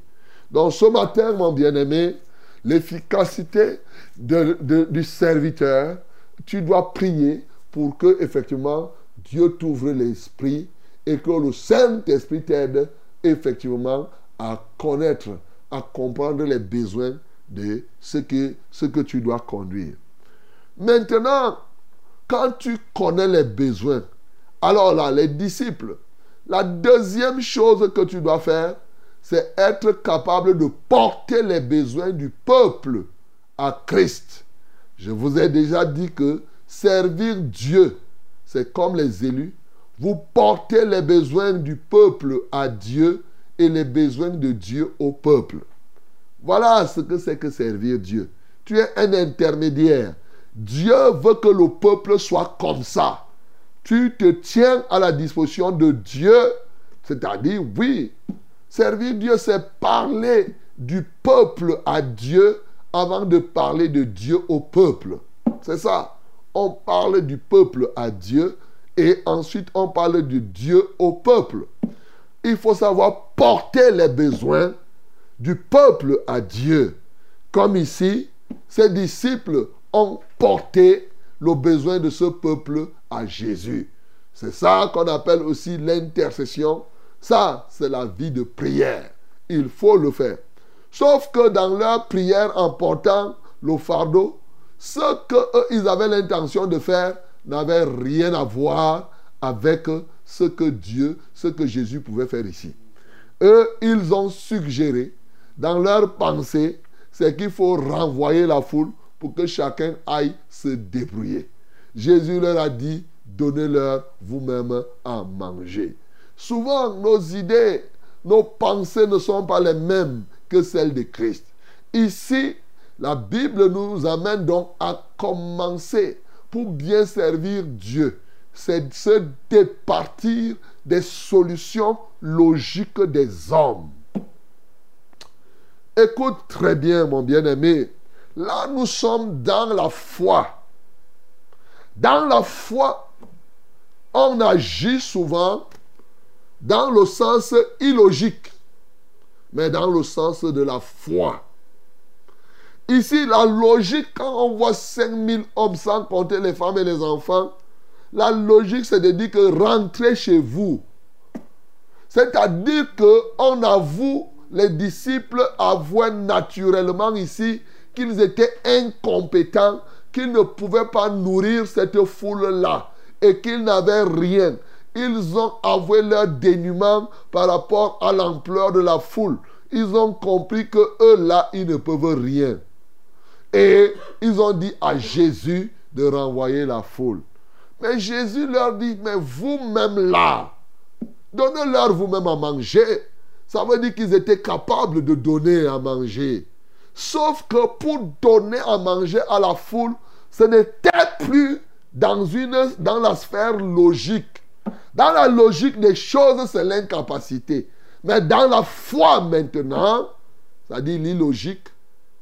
Speaker 1: Donc ce matin, mon bien-aimé, l'efficacité du serviteur, tu dois prier pour que effectivement Dieu t'ouvre l'esprit et que le Saint-Esprit t'aide effectivement à connaître, à comprendre les besoins de ce que, ce que tu dois conduire. Maintenant, quand tu connais les besoins, alors là, les disciples, la deuxième chose que tu dois faire, c'est être capable de porter les besoins du peuple à Christ. Je vous ai déjà dit que servir Dieu, c'est comme les élus, vous portez les besoins du peuple à Dieu et les besoins de Dieu au peuple. Voilà ce que c'est que servir Dieu. Tu es un intermédiaire. Dieu veut que le peuple soit comme ça. Tu te tiens à la disposition de Dieu. C'est-à-dire, oui, servir Dieu, c'est parler du peuple à Dieu avant de parler de Dieu au peuple. C'est ça. On parle du peuple à Dieu et ensuite, on parle de Dieu au peuple. Il faut savoir porter les besoins du peuple à Dieu. Comme ici, ces disciples ont porté le besoin de ce peuple à Jésus. C'est ça qu'on appelle aussi l'intercession. Ça, c'est la vie de prière. Il faut le faire. Sauf que dans leur prière en portant le fardeau, ce qu'ils avaient l'intention de faire, n'avait rien à voir avec ce que Dieu, ce que Jésus pouvait faire ici. Eux, ils ont suggéré, dans leur pensée, c'est qu'il faut renvoyer la foule pour que chacun aille se débrouiller. Jésus leur a dit, donnez-leur vous-même à manger. souvent nos idées, nos pensées ne sont pas les mêmes que celles de Christ. Ici, la Bible nous amène donc à commencer pour bien servir Dieu. C'est se départir des solutions logiques des hommes. Écoute très bien, mon bien-aimé. Là, nous sommes dans la foi. Dans la foi, on agit souvent dans le sens illogique, mais dans le sens de la foi. Ici, la logique, quand on voit 5000 hommes sans compter les femmes et les enfants, la logique, c'est de dire que rentrez chez vous. C'est-à-dire qu'on avoue, les disciples avouaient naturellement ici qu'ils étaient incompétents, qu'ils ne pouvaient pas nourrir cette foule-là et qu'ils n'avaient rien. Ils ont avoué leur dénuement par rapport à l'ampleur de la foule. Ils ont compris que eux là, ils ne peuvent rien. Et ils ont dit à Jésus de renvoyer la foule. Mais Jésus leur dit, mais vous-même là, donnez-leur vous-même à manger. Ça veut dire qu'ils étaient capables de donner à manger. Sauf que pour donner à manger à la foule, ce n'était plus dans, une, dans la sphère logique. Dans la logique des choses, c'est l'incapacité. Mais dans la foi maintenant, c'est-à-dire l'illogique,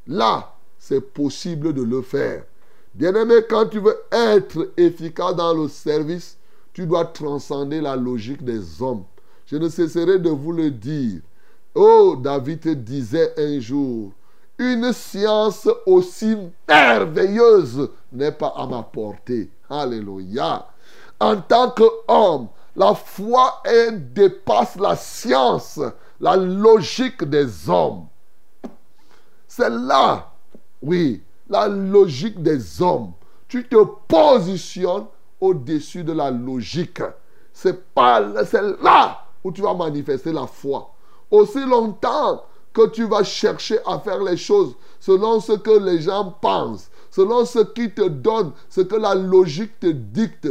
Speaker 1: là, c'est possible de le faire. Bien-aimé, quand tu veux être efficace dans le service, tu dois transcender la logique des hommes. Je ne cesserai de vous le dire. Oh, David disait un jour, une science aussi merveilleuse n'est pas à ma portée. Alléluia. En tant qu'homme, la foi dépasse la science, la logique des hommes. C'est là, oui, la logique des hommes. Tu te positionnes au-dessus de la logique. C'est là où tu vas manifester la foi. Aussi longtemps que tu vas chercher à faire les choses selon ce que les gens pensent, selon ce qui te donne, ce que la logique te dicte,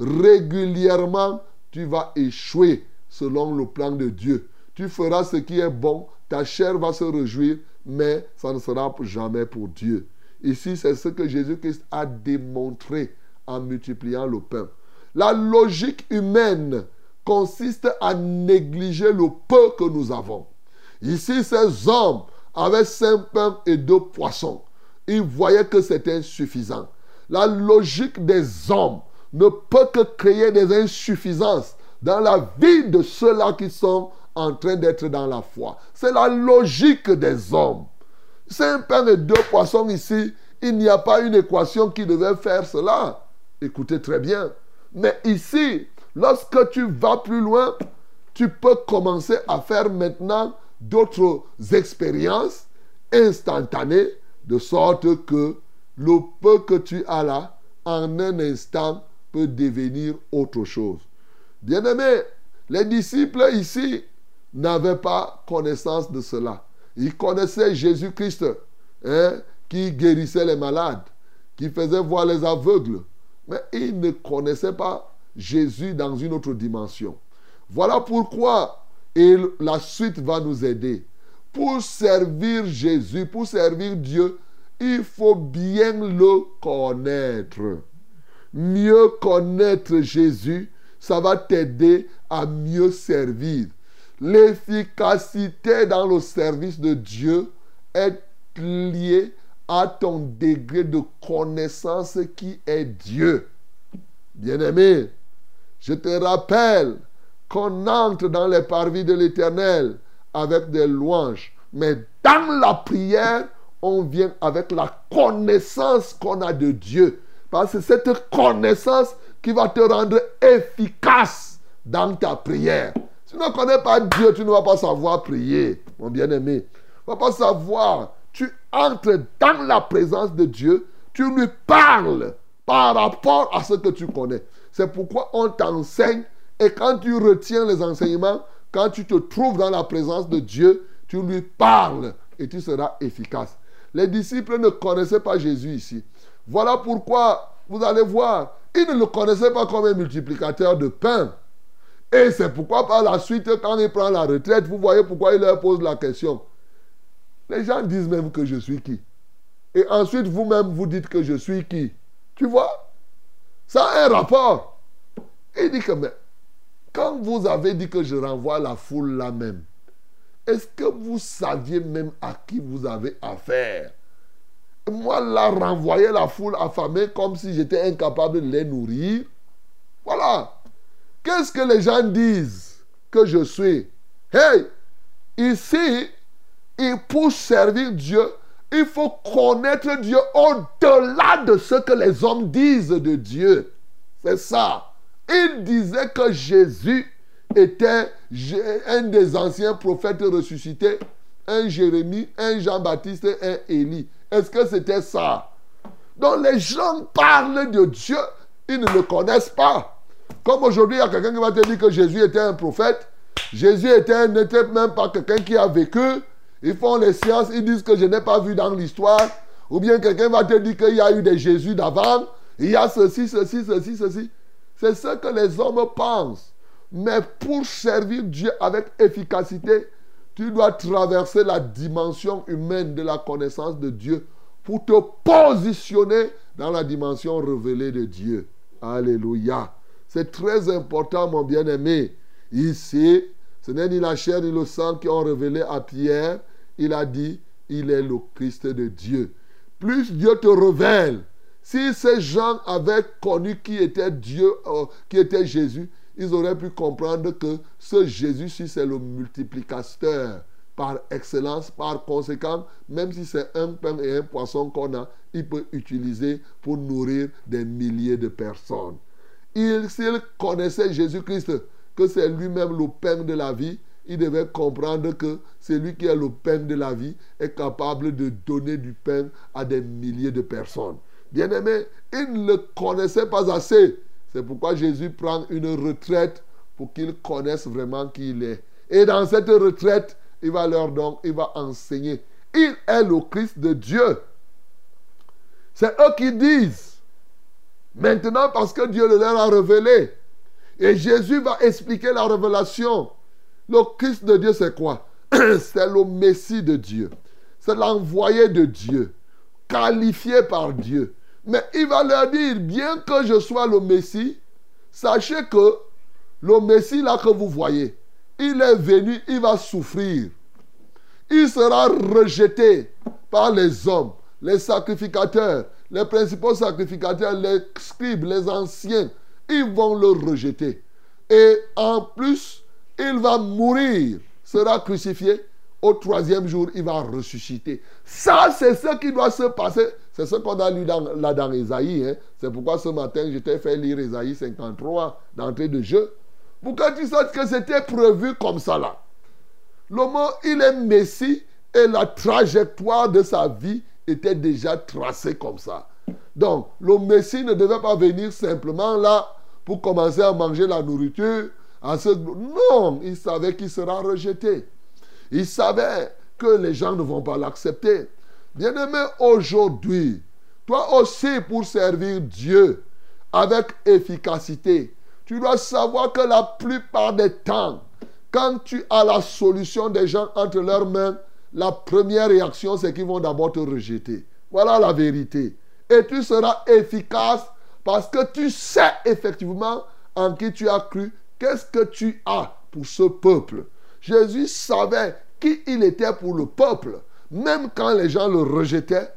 Speaker 1: régulièrement, tu vas échouer selon le plan de Dieu. Tu feras ce qui est bon, ta chair va se réjouir, mais ça ne sera jamais pour Dieu. Ici, c'est ce que Jésus-Christ a démontré en multipliant le pain. La logique humaine consiste à négliger le peu que nous avons. Ici, ces hommes avaient cinq pains et deux poissons. Ils voyaient que c'était insuffisant. La logique des hommes ne peut que créer des insuffisances dans la vie de ceux-là qui sont en train d'être dans la foi. C'est la logique des hommes. Cinq pains et deux poissons ici, il n'y a pas une équation qui devait faire cela. Écoutez très bien. Mais ici, lorsque tu vas plus loin, tu peux commencer à faire maintenant d'autres expériences instantanées, de sorte que le peu que tu as là, en un instant, peut devenir autre chose. Bien-aimés, les disciples ici n'avaient pas connaissance de cela. Ils connaissaient Jésus-Christ, hein, qui guérissait les malades, qui faisait voir les aveugles, mais ils ne connaissaient pas Jésus dans une autre dimension. Voilà pourquoi et la suite va nous aider. Pour servir Jésus, pour servir Dieu, il faut bien le connaître. Mieux connaître Jésus, ça va t'aider à mieux servir. L'efficacité dans le service de Dieu est liée à ton degré de connaissance qui est Dieu. Bien-aimé, je te rappelle qu'on entre dans les parvis de l'Éternel avec des louanges. Mais dans la prière, on vient avec la connaissance qu'on a de Dieu. Parce que cette connaissance qui va te rendre efficace dans ta prière. Si tu ne connais pas Dieu, tu ne vas pas savoir prier, mon bien-aimé. Tu ne vas pas savoir. Tu entres dans la présence de Dieu, tu lui parles par rapport à ce que tu connais. C'est pourquoi on t'enseigne et quand tu retiens les enseignements, quand tu te trouves dans la présence de Dieu, tu lui parles et tu seras efficace. Les disciples ne connaissaient pas Jésus ici. Voilà pourquoi, vous allez voir, ils ne le connaissaient pas comme un multiplicateur de pain. Et c'est pourquoi par la suite, quand il prend la retraite, vous voyez pourquoi il leur pose la question. Les gens disent même que je suis qui. Et ensuite, vous-même, vous dites que je suis qui. Tu vois? Ça a un rapport. Il dit que, mais, quand vous avez dit que je renvoie la foule là même, est-ce que vous saviez même à qui vous avez affaire? Moi, là, renvoyer la foule affamée comme si j'étais incapable de les nourrir. Voilà. Qu'est-ce que les gens disent que je suis? Hey, ici, et pour servir Dieu, il faut connaître Dieu au-delà de ce que les hommes disent de Dieu. C'est ça. Il disait que Jésus était un des anciens prophètes ressuscités, un Jérémie, un Jean-Baptiste un Élie. Est-ce que c'était ça? Donc les gens parlent de Dieu, ils ne le connaissent pas. Comme aujourd'hui, il y a quelqu'un qui va te dire que Jésus était un prophète. Jésus était, n'était même pas quelqu'un qui a vécu. Ils font les sciences, ils disent que je n'ai pas vu dans l'histoire. Ou bien quelqu'un va te dire qu'il y a eu des Jésus d'avant. Il y a ceci, ceci, ceci, ceci. C'est ce que les hommes pensent. Mais pour servir Dieu avec efficacité, tu dois traverser la dimension humaine de la connaissance de Dieu pour te positionner dans la dimension révélée de Dieu. Alléluia. C'est très important, mon bien-aimé. Ici, ce n'est ni la chair ni le sang qui ont révélé à Pierre. Il a dit, il est le Christ de Dieu. Plus Dieu te révèle, si ces gens avaient connu qui était Dieu, euh, qui était Jésus, ils auraient pu comprendre que ce Jésus-ci, c'est le multiplicateur par excellence. Par conséquent, même si c'est un pain et un poisson qu'on a, il peut utiliser pour nourrir des milliers de personnes. S'il connaissait Jésus-Christ, que c'est lui-même le pain de la vie, il devait comprendre que celui qui est le pain de la vie est capable de donner du pain à des milliers de personnes. Bien-aimé, il ne le connaissait pas assez. C'est pourquoi Jésus prend une retraite pour qu'ils connaissent vraiment qui il est. Et dans cette retraite, il va leur donc, il va enseigner. Il est le Christ de Dieu. C'est eux qui disent. Maintenant, parce que Dieu le leur a révélé. Et Jésus va expliquer la révélation. Le Christ de Dieu, c'est quoi? C'est le Messie de Dieu. C'est l'envoyé de Dieu, qualifié par Dieu. Mais il va leur dire, bien que je sois le Messie, sachez que le Messie là que vous voyez, il est venu, il va souffrir. Il sera rejeté par les hommes, les sacrificateurs, les principaux sacrificateurs, les scribes, les anciens, ils vont le rejeter. Et en plus, il va mourir, sera crucifié. Au troisième jour, il va ressusciter. Ça, c'est ce qui doit se passer. C'est ce qu'on a lu dans, là dans Isaïe. Hein. C'est pourquoi ce matin, je t'ai fait lire Isaïe 53 d'entrée de jeu. Pour que tu saches que c'était prévu comme ça là. Le mot, il est Messie et la trajectoire de sa vie était déjà tracé comme ça. Donc, le Messie ne devait pas venir simplement là pour commencer à manger la nourriture. Non, il savait qu'il sera rejeté. Il savait que les gens ne vont pas l'accepter. Bien-aimé, aujourd'hui, toi aussi pour servir Dieu avec efficacité, tu dois savoir que la plupart des temps, quand tu as la solution des gens entre leurs mains, la première réaction, c'est qu'ils vont d'abord te rejeter. Voilà la vérité. Et tu seras efficace parce que tu sais effectivement en qui tu as cru, qu'est-ce que tu as pour ce peuple? Jésus savait qui il était pour le peuple. Même quand les gens le rejetaient,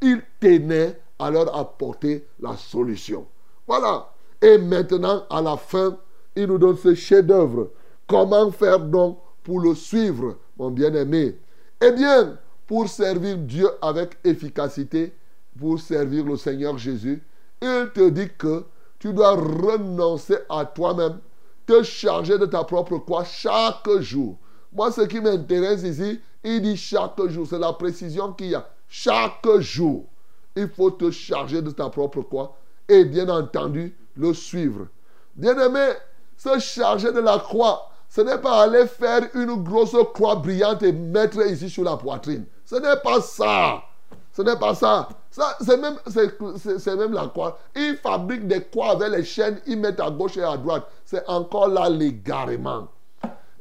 Speaker 1: il tenait à leur apporter la solution. Voilà. Et maintenant, à la fin, il nous donne ce chef-d'œuvre. Comment faire donc pour le suivre, mon bien-aimé? Eh bien, pour servir Dieu avec efficacité, pour servir le Seigneur Jésus, il te dit que tu dois renoncer à toi-même, te charger de ta propre croix chaque jour. Moi, ce qui m'intéresse ici, il dit chaque jour, c'est la précision qu'il y a. Chaque jour, il faut te charger de ta propre croix et bien entendu le suivre. Bien-aimé, se charger de la croix, ce n'est pas aller faire une grosse croix brillante et mettre ici sur la poitrine. Ce n'est pas ça. Ce n'est pas ça. Ça, c'est même, même la croix. Ils fabriquent des croix avec les chaînes, ils mettent à gauche et à droite. C'est encore là l'égarement.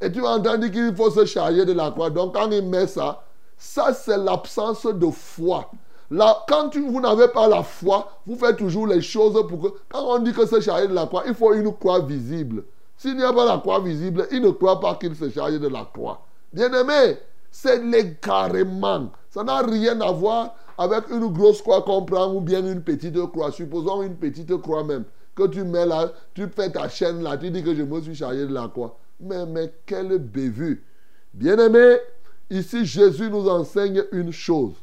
Speaker 1: Et tu vas entendre qu'il faut se charger de la croix. Donc quand il met ça, ça c'est l'absence de foi. Là, quand tu- vous n'avez pas la foi, vous faites toujours les choses pour que... Quand on dit que se charger de la croix, il faut une croix visible. S'il n'y a pas la croix visible, il ne croit pas qu'il se charge de la croix. Bien-aimé, c'est l'égarement. Ça n'a rien à voir avec une grosse croix qu'on prend ou bien une petite croix. Supposons une petite croix même. Que tu mets là, tu fais ta chaîne là, tu dis que je me suis chargé de la croix. Mais, mais quelle bévue. Bien-aimé, ici Jésus nous enseigne une chose.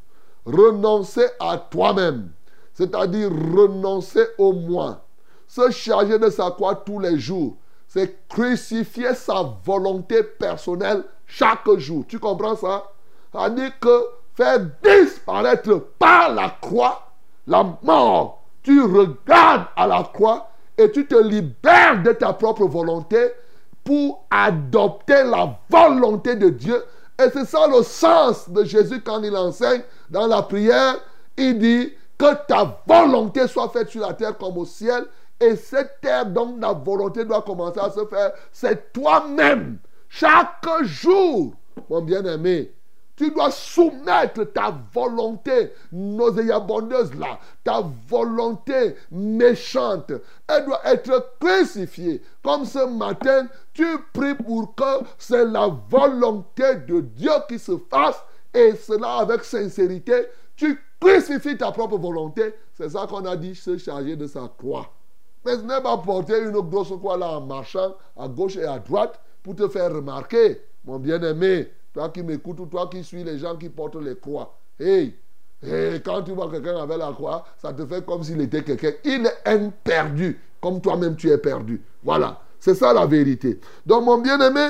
Speaker 1: Renoncer à toi-même. C'est-à-dire renoncer au moi. Se charger de sa croix tous les jours. C'est crucifier sa volonté personnelle chaque jour. Tu comprends ça? C'est-à-dire que faire disparaître par la croix la mort. Tu regardes à la croix et tu te libères de ta propre volonté pour adopter la volonté de Dieu. Et c'est ça le sens de Jésus quand il enseigne dans la prière. Il dit que ta volonté soit faite sur la terre comme au ciel. Et cette terre dont la volonté doit commencer à se faire, c'est toi-même. Chaque jour, mon bien-aimé, tu dois soumettre ta volonté nauséabondeuse là, ta volonté méchante. Elle doit être crucifiée. Comme ce matin, tu pries pour que c'est la volonté de Dieu qui se fasse et cela avec sincérité. Tu crucifies ta propre volonté. C'est ça qu'on a dit, se charger de sa croix. Mais ce n'est pas porter une grosse croix là en marchant à gauche et à droite pour te faire remarquer, mon bien-aimé, toi qui m'écoutes ou toi qui suis les gens qui portent les croix. Hey, hey, quand tu vois quelqu'un avec la croix, ça te fait comme s'il était quelqu'un. Il est perdu, comme toi-même tu es perdu. Voilà, c'est ça la vérité. Donc, mon bien-aimé,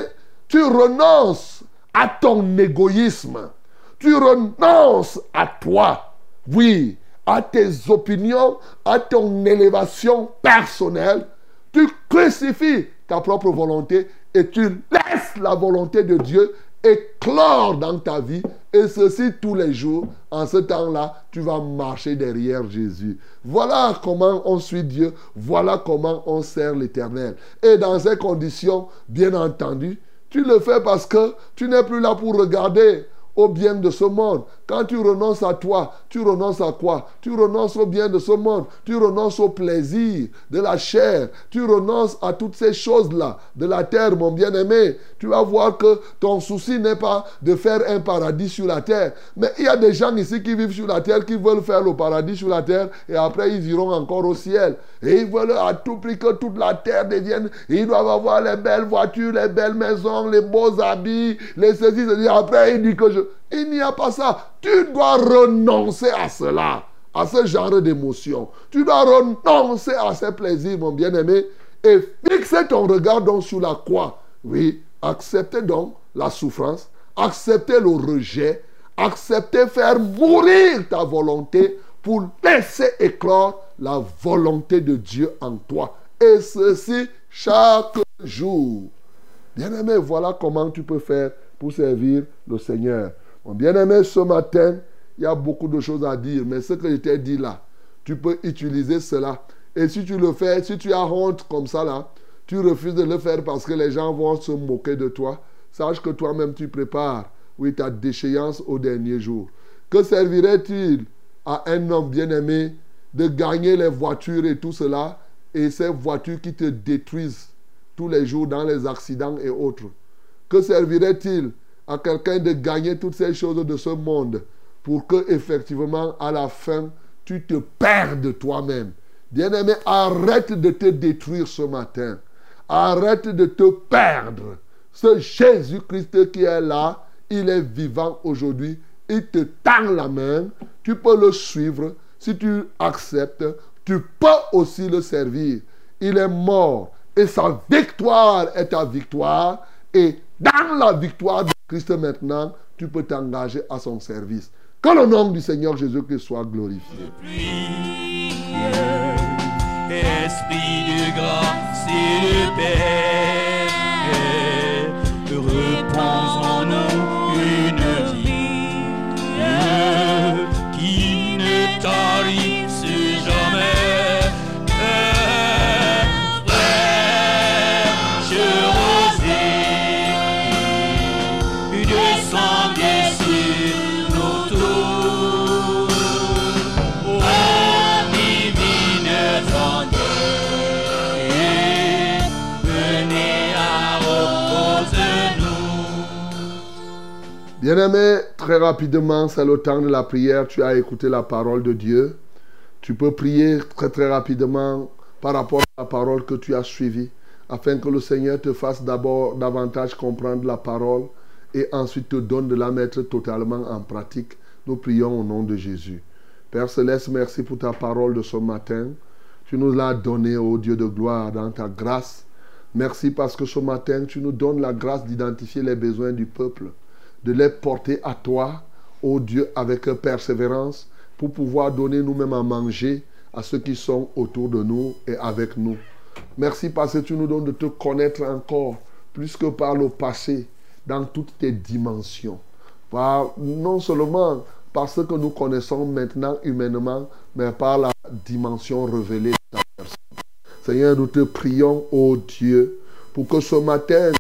Speaker 1: tu renonces à ton égoïsme. Tu renonces à toi. Oui, à tes opinions, à ton élévation personnelle. Tu crucifies ta propre volonté et tu laisses la volonté de Dieu éclore dans ta vie. Et ceci tous les jours. En ce temps-là, tu vas marcher derrière Jésus. Voilà comment on suit Dieu. Voilà comment on sert l'Éternel. Et dans ces conditions, bien entendu, tu le fais parce que tu n'es plus là pour regarder au bien de ce monde. Quand tu renonces à toi, tu renonces à quoi? Tu renonces au bien de ce monde. Tu renonces au plaisir de la chair. Tu renonces à toutes ces choses-là de la terre, mon bien-aimé. Tu vas voir que ton souci n'est pas de faire un paradis sur la terre. Mais il y a des gens ici qui vivent sur la terre, qui veulent faire le paradis sur la terre et après ils iront encore au ciel. Et ils veulent à tout prix que toute la terre devienne. Ils doivent avoir les belles voitures, les belles maisons, les beaux habits, les ceci. Après, il dit que je. Il n'y a pas ça. Tu dois renoncer à cela, à ce genre d'émotion. Tu dois renoncer à ces plaisirs, mon bien-aimé, et fixer ton regard donc sur la croix. Oui, accepter donc la souffrance, accepter le rejet, accepter faire mourir ta volonté pour laisser éclore la volonté de Dieu en toi. Et ceci chaque jour. Bien-aimé, voilà comment tu peux faire pour servir le Seigneur. Mon bien-aimé, ce matin, il y a beaucoup de choses à dire, mais ce que je t'ai dit là, tu peux utiliser cela. Et si tu le fais, si tu as honte comme ça là, tu refuses de le faire parce que les gens vont se moquer de toi, sache que toi-même tu prépares, oui, ta déchéance au dernier jour. Que servirait-il à un homme bien-aimé de gagner les voitures et tout cela, et ces voitures qui te détruisent tous les jours dans les accidents et autres? Que servirait-il à quelqu'un de gagner toutes ces choses de ce monde pour que effectivement à la fin tu te perdes toi-même. Bien-aimé, arrête de te détruire ce matin. Arrête de te perdre. Ce Jésus-Christ qui est là, il est vivant aujourd'hui. Il te tend la main. Tu peux le suivre. Si tu acceptes, tu peux aussi le servir. Il est mort et sa victoire est ta victoire. Et dans la victoire de Christ maintenant, tu peux t'engager à son service. Que le nom du Seigneur Jésus-Christ soit glorifié. Très rapidement, c'est le temps de la prière. Tu as écouté la parole de Dieu. Tu peux prier très très rapidement par rapport à la parole que tu as suivie, afin que le Seigneur te fasse d'abord davantage comprendre la parole et ensuite te donne de la mettre totalement en pratique. Nous prions au nom de Jésus. Père Céleste, merci pour ta parole de ce matin. Tu nous l'as donnée, ô Dieu de gloire, dans ta grâce. Merci parce que ce matin, tu nous donnes la grâce d'identifier les besoins du peuple, de les porter à toi, ô Dieu, avec persévérance, pour pouvoir donner nous-mêmes à manger à ceux qui sont autour de nous et avec nous. Merci parce que tu nous donnes de te connaître encore plus que par le passé, dans toutes tes dimensions. Non seulement parce que nous connaissons maintenant humainement, mais par la dimension révélée de ta personne. Seigneur, nous te prions, ô Dieu, pour que ce matin,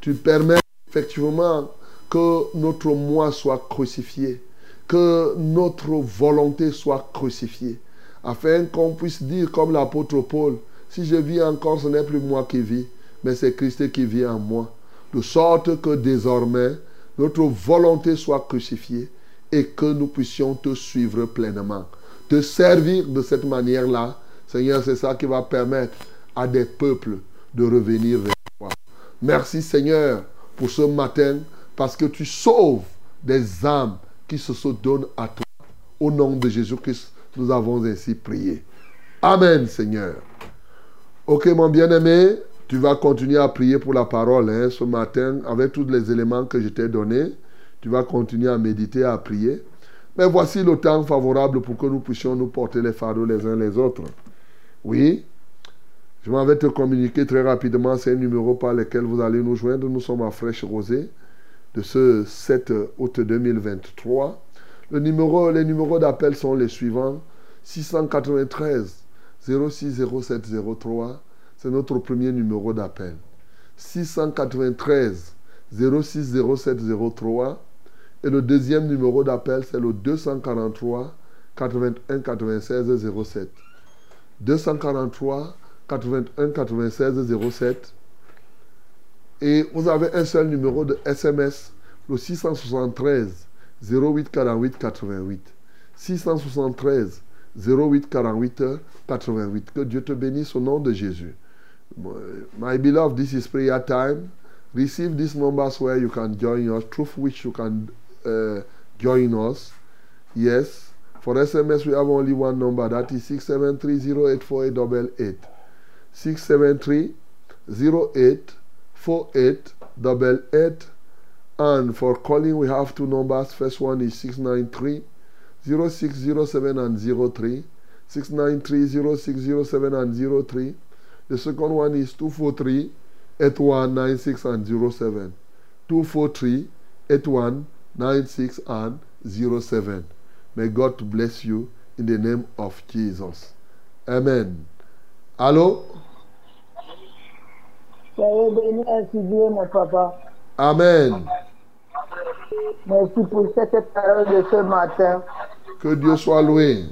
Speaker 1: tu permettes effectivement que notre moi soit crucifié, que notre volonté soit crucifiée, afin qu'on puisse dire comme l'apôtre Paul, si je vis encore, ce n'est plus moi qui vis, mais c'est Christ qui vit en moi. De sorte que désormais, notre volonté soit crucifiée et que nous puissions te suivre pleinement. Te servir de cette manière-là, Seigneur, c'est ça qui va permettre à des peuples de revenir vers toi. Merci Seigneur pour ce matin, parce que tu sauves des âmes qui se donnent à toi. Au nom de Jésus-Christ, nous avons ainsi prié. Amen Seigneur. Ok mon bien-aimé, tu vas continuer à prier pour la parole hein, ce matin avec tous les éléments que je t'ai donnés. Tu vas continuer à méditer, à prier. Mais voici le temps favorable pour que nous puissions nous porter les fardeaux les uns les autres. Oui, je m'en vais te communiquer très rapidement ces numéros par lesquels vous allez nous joindre. Nous sommes à Fraîche Rosée de ce 7 août 2023. Le numéro, les numéros d'appel sont les suivants 693 06 07 03. C'est notre premier numéro d'appel. 693 06 07 03. Et le deuxième numéro d'appel, c'est le 243 81 96 07. 243 81 96 07. Et vous avez un seul numéro de SMS, le 673 08 48 88. 673 08 48 88. Que Dieu te bénisse au nom de Jésus. My beloved, this is prayer time. Receive these numbers where you can join us, through which you can uh, join us. Yes. For SMS, we have only one number. That is 673084888. 673-084888. And for calling, we have two numbers. First one is 693 0607 and 03. 693 0607 and 03. The second one is 243 8196 and 07. 243 8196 and 07. May God bless you in the name of Jesus. Amen. Allô?
Speaker 5: Soyez béni ainsi Dieu, mon papa.
Speaker 1: Amen.
Speaker 5: Merci pour cette parole de ce matin.
Speaker 1: Que Dieu soit loué.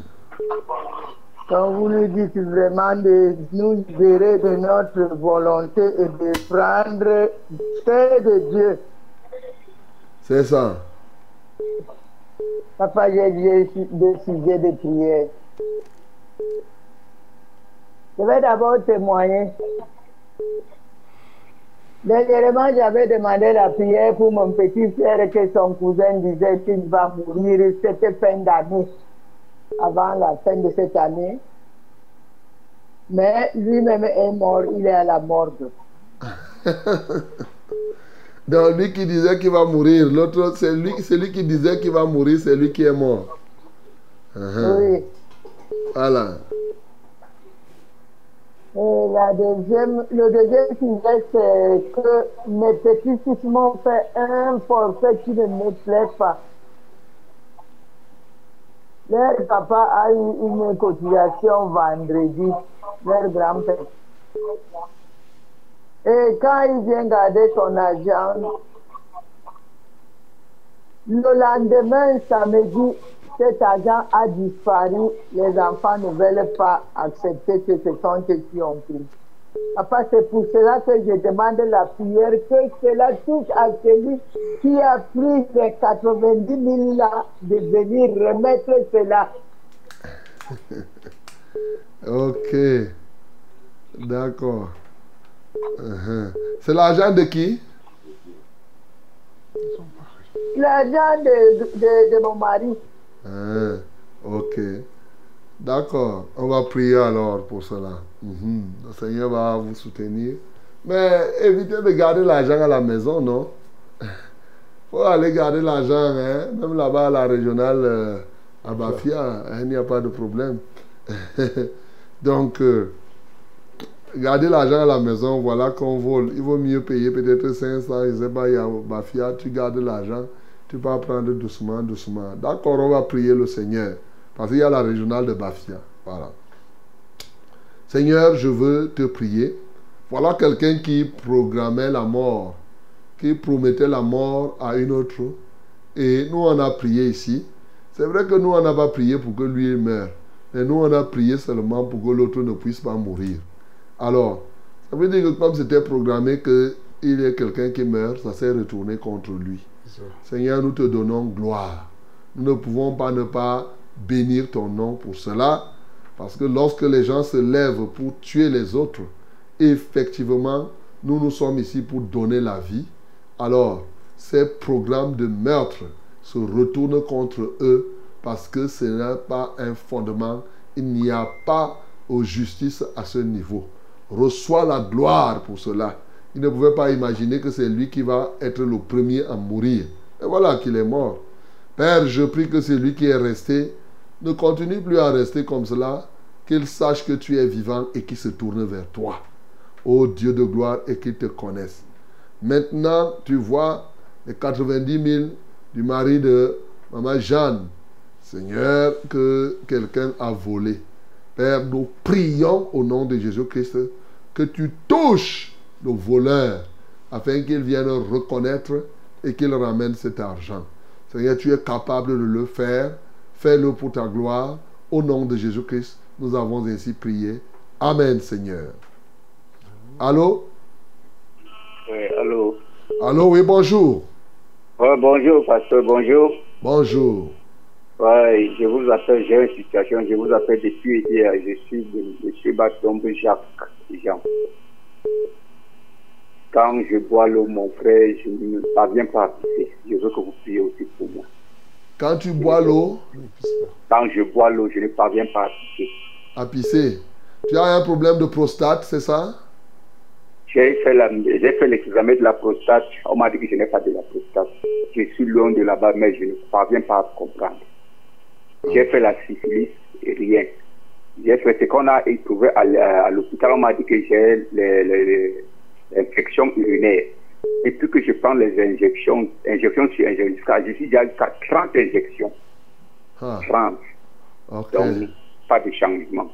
Speaker 5: Quand vous nous dites vraiment de nous libérer de notre volonté et de prendre paix de Dieu.
Speaker 1: C'est ça.
Speaker 5: Papa, j'ai décidé de prier. Je vais d'abord témoigner. Dernièrement, j'avais demandé la prière pour mon petit frère que son cousin disait qu'il va mourir cette fin d'année, avant la fin de cette année. Mais lui-même est mort, il est à la morgue.
Speaker 1: Donc lui qui disait qu'il va mourir, l'autre, c'est lui, celui qui disait qu'il va mourir, c'est lui qui est mort. Uh-huh.
Speaker 5: Oui.
Speaker 1: Voilà.
Speaker 5: Et la deuxième, le deuxième sujet, c'est que mes petits fils m'ont fait un forfait qui ne me plaît pas. Leur papa a eu une cotisation vendredi, leur grand-père. Et quand il vient garder son argent, le lendemain, samedi, cet argent a disparu. Les enfants ne veulent pas accepter que ce sont eux qui ont pris. Papa, c'est pour cela que je demande la prière, que cela touche à celui qui a pris les 90 000 là, de venir remettre cela.
Speaker 1: Ok. D'accord. Uh-huh. C'est l'argent de qui?
Speaker 5: L'argent de, de, de mon mari.
Speaker 1: Ah, Ok. D'accord. On va prier alors pour cela. Mhm. Le Seigneur va vous soutenir. Mais évitez de garder l'argent à la maison, non? Faut aller garder l'argent, hein? même là-bas à la régionale euh, à Bafia, hein, il n'y a pas de problème. Donc, euh, garder l'argent à la maison, voilà qu'on vole. Il vaut mieux payer peut-être 500, je ne sais pas, il y a Bafia, tu gardes l'argent, tu peux prendre doucement, doucement. D'accord, on va prier le Seigneur, parce qu'il y a la régionale de Bafia. Voilà. Seigneur, je veux te prier. Voilà quelqu'un qui programmait la mort, qui promettait la mort à une autre. Et nous, on a prié ici. C'est vrai que nous, on n'a pas prié pour que lui meure. Mais nous, on a prié seulement pour que l'autre ne puisse pas mourir. Alors, ça veut dire que comme c'était programmé qu'il y ait quelqu'un qui meurt, ça s'est retourné contre lui. Seigneur, nous te donnons gloire. Nous ne pouvons pas ne pas bénir ton nom pour cela. Parce que lorsque les gens se lèvent pour tuer les autres, effectivement, nous nous sommes ici pour donner la vie. Alors, ces programmes de meurtre se retournent contre eux parce que ce n'est pas un fondement. Il n'y a pas de justice à ce niveau. Reçois la gloire pour cela. Il ne pouvait pas imaginer que c'est lui qui va être le premier à mourir. Et voilà qu'il est mort. Père, je prie que celui qui est resté ne continue plus à rester comme cela, qu'il sache que tu es vivant et qu'il se tourne vers toi. Ô Dieu de gloire, et qu'il te connaisse. Maintenant, tu vois les 90 000 du mari de Maman Jeanne. Seigneur, que quelqu'un a volé. Père, nous prions au nom de Jésus-Christ que tu touches le voleur afin qu'il vienne reconnaître et qu'il ramène cet argent. Seigneur, tu es capable de le faire. Fais-le pour ta gloire. Au nom de Jésus-Christ, nous avons ainsi prié. Amen, Seigneur. Allô?
Speaker 6: Oui, allô?
Speaker 1: Allô, oui, bonjour.
Speaker 6: Ouais, bonjour, pasteur, bonjour.
Speaker 1: Bonjour.
Speaker 6: Ouais, je vous appelle, j'ai une situation, je vous appelle depuis hier. Je suis M. Batombe Jacques Jean. Quand je bois l'eau, mon frère, je ne parviens pas à pisser. Je veux que vous priez aussi pour moi.
Speaker 1: Quand tu bois l'eau,
Speaker 6: Quand je bois l'eau, je ne parviens pas à pisser.
Speaker 1: à pisser, tu as un problème de prostate, c'est ça?
Speaker 6: J'ai fait l'examen de la prostate. On m'a dit que je n'ai pas de la prostate. Je suis loin de là-bas, mais je ne parviens pas à comprendre. J'ai fait la syphilis et rien. J'ai fait ce qu'on a trouvé à l'hôpital. On m'a dit que j'ai les- les- les- l'infection urinaire. Et puis que je prends les injections, injections sur injections, je suis déjà jusqu'à 30 injections.
Speaker 1: Ah,
Speaker 6: 30.
Speaker 1: ok.
Speaker 6: Donc, pas de changement.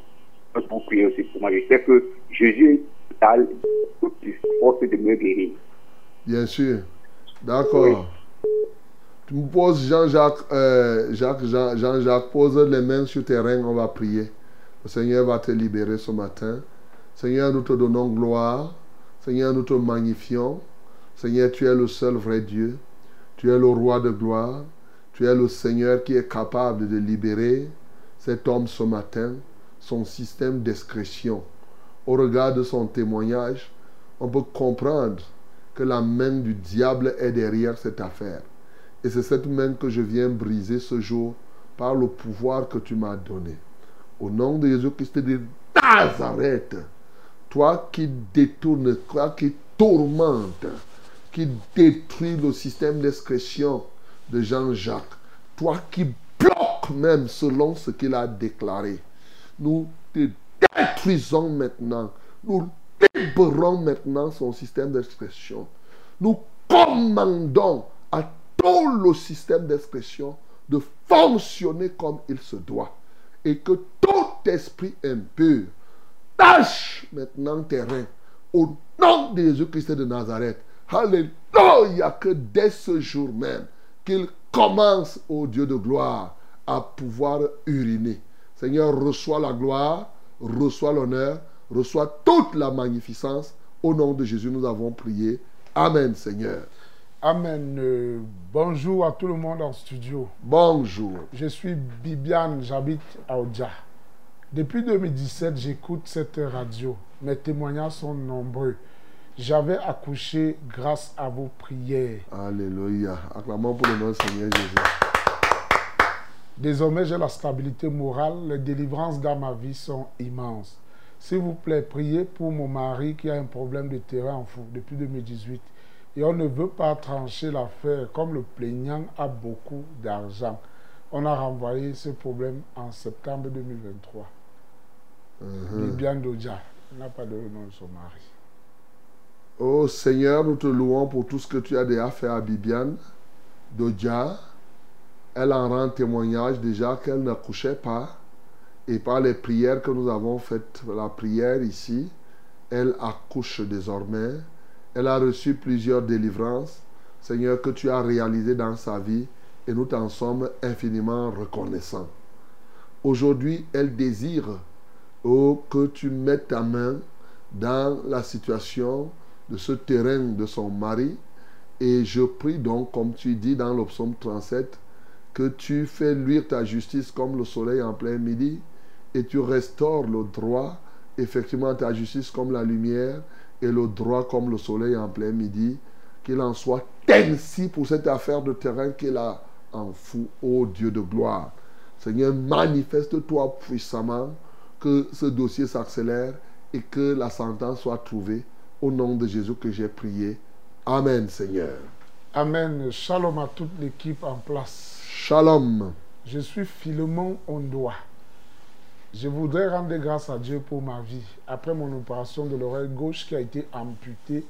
Speaker 6: Vous priez aussi pour moi. Je sais que Jésus a toute force de me guérir.
Speaker 1: Bien sûr. D'accord. Tu me poses Jean-Jacques, euh, Jacques, Jean- Jean-Jacques, pose les mains sur tes reins, on va prier. Le Seigneur va te libérer ce matin. Seigneur, nous te donnons gloire. Seigneur, nous te magnifions. Seigneur, tu es le seul vrai Dieu. Tu es le roi de gloire. Tu es le Seigneur qui est capable de libérer cet homme ce matin, son système d'excrétion. Au regard de son témoignage, on peut comprendre que la main du diable est derrière cette affaire. Et c'est cette main que je viens briser ce jour par le pouvoir que tu m'as donné. Au nom de Jésus-Christ de Nazareth, toi qui détournes, toi qui tourmentes, qui détruis le système d'expression de Jean-Jacques, toi qui bloques même selon ce qu'il a déclaré, nous te détruisons maintenant. Nous libérons maintenant son système d'expression. Nous commandons à tout le système d'expression de fonctionner comme il se doit. Et que tout esprit impur tâche maintenant terrain au nom de Jésus-Christ de Nazareth. Alléluia, que dès ce jour même, qu'il commence, au Dieu de gloire, à pouvoir uriner. Seigneur, reçois la gloire, reçois l'honneur, reçois toute la magnificence. Au nom de Jésus, nous avons prié. Amen, Seigneur.
Speaker 7: Amen. Euh, bonjour à tout le monde en studio.
Speaker 1: Bonjour.
Speaker 7: Je suis Bibiane, j'habite à Oja. Depuis 2017, j'écoute cette radio. Mes témoignages sont nombreux. J'avais accouché grâce à vos prières.
Speaker 1: Alléluia. Acclamons pour le nom du Seigneur Jésus.
Speaker 7: Désormais, j'ai la stabilité morale. Les délivrances dans ma vie sont immenses. S'il vous plaît, priez pour mon mari qui a un problème de terrain en fou depuis 2018. Et on ne veut pas trancher l'affaire comme le plaignant a beaucoup d'argent. On a renvoyé ce problème en septembre 2023.
Speaker 1: Mhm.
Speaker 7: Bibiane Dodja n'a pas donné le nom de son mari.
Speaker 1: Oh Seigneur, nous te louons pour tout ce que tu as déjà fait à Bibiane, Dodja. Elle en rend témoignage déjà qu'elle n'accouchait pas. Et par les prières que nous avons faites, la prière ici, elle accouche désormais. Elle a reçu plusieurs délivrances, Seigneur, que tu as réalisées dans sa vie. Et nous t'en sommes infiniment reconnaissants. Aujourd'hui, elle désire oh, que tu mettes ta main dans la situation de ce terrain de son mari. Et je prie donc, comme tu dis dans le psaume 37, que tu fais luire ta justice comme le soleil en plein midi et tu restaures le droit, effectivement ta justice comme la lumière et le droit comme le soleil en plein midi. Qu'il en soit ainsi pour cette affaire de terrain qu'il a en fou, ô Dieu de gloire. Seigneur, manifeste-toi puissamment, que ce dossier s'accélère et que la sentence soit trouvée. Au nom de Jésus que j'ai prié. Amen, Seigneur.
Speaker 7: Amen. Shalom à toute l'équipe en place.
Speaker 1: Shalom.
Speaker 7: Je suis Philemon Ondoa. Je voudrais rendre grâce à Dieu pour ma vie. Après mon opération de l'oreille gauche qui a été amputée,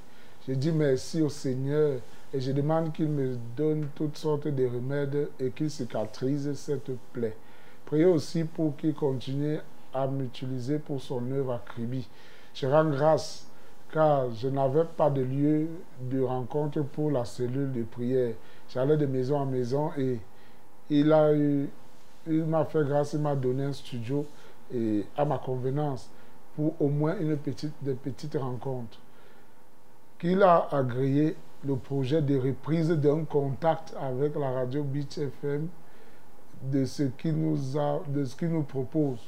Speaker 7: je dis merci au Seigneur et je demande qu'il me donne toutes sortes de remèdes et qu'il cicatrise cette plaie. Priez aussi pour qu'il continue à m'utiliser pour son œuvre à Kribi. Je rends grâce car je n'avais pas de lieu de rencontre pour la cellule de prière. J'allais de maison en maison et il a il m'a fait grâce, il m'a donné un studio et à ma convenance pour au moins une petite, des petites rencontres. Qu'il a agréé le projet de reprise d'un contact avec la radio Beach FM de ce qu'il nous, a, de ce qu'il nous propose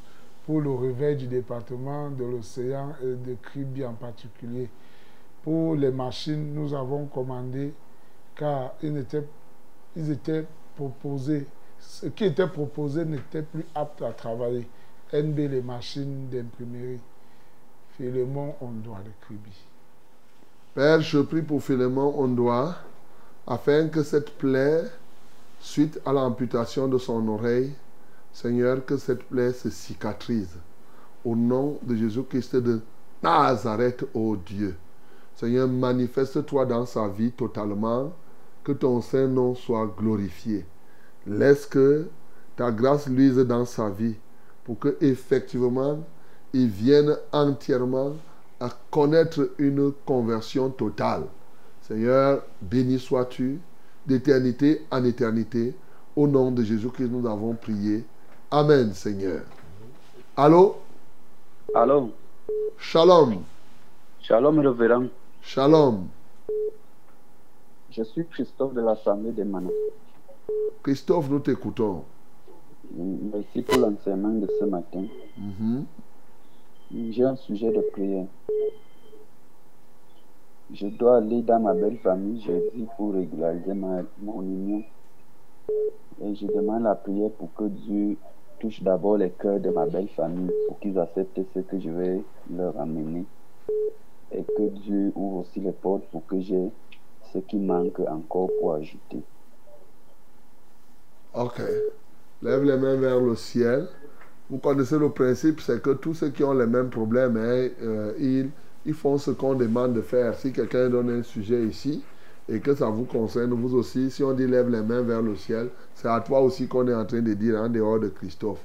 Speaker 7: pour le réveil du département de l'océan et de Kribi en particulier. Pour les machines, nous avons commandé car ils étaient, ils étaient proposés. Ce qui était proposé n'était plus apte à travailler. NB, les machines d'imprimerie. Philemon, on doit le Kribi.
Speaker 1: Père, je prie pour Philemon Ondoa, afin que cette plaie, suite à l'amputation de son oreille, Seigneur, que cette plaie se cicatrise. Au nom de Jésus-Christ de Nazareth, ô Dieu. Seigneur, manifeste-toi dans sa vie totalement, que ton Saint-Nom soit glorifié. Laisse que ta grâce luise dans sa vie, pour que effectivement il vienne entièrement à connaître une conversion totale. Seigneur, béni sois-tu d'éternité en éternité. Au nom de Jésus-Christ, nous avons prié. Amen, Seigneur. Allô?
Speaker 8: Allô?
Speaker 1: Shalom.
Speaker 8: Shalom, révérend.
Speaker 1: Shalom.
Speaker 8: Je suis Christophe de la famille de Mana.
Speaker 1: Christophe, nous t'écoutons.
Speaker 8: Merci pour l'enseignement de ce matin.
Speaker 1: Mhm.
Speaker 8: J'ai un sujet de prière. Je dois aller dans ma belle famille jeudi pour régulariser ma, mon union. Et je demande la prière pour que Dieu touche d'abord les cœurs de ma belle famille, pour qu'ils acceptent ce que je vais leur amener. Et que Dieu ouvre aussi les portes pour que j'ai ce qui manque encore pour ajouter.
Speaker 1: Ok. Lève les mains vers le ciel. Vous connaissez le principe, c'est que tous ceux qui ont les mêmes problèmes, hein, euh, ils, ils font ce qu'on demande de faire. Si quelqu'un donne un sujet ici et que ça vous concerne, vous aussi, si on dit lève les mains vers le ciel, c'est à toi aussi qu'on est en train de dire en dehors de Christophe.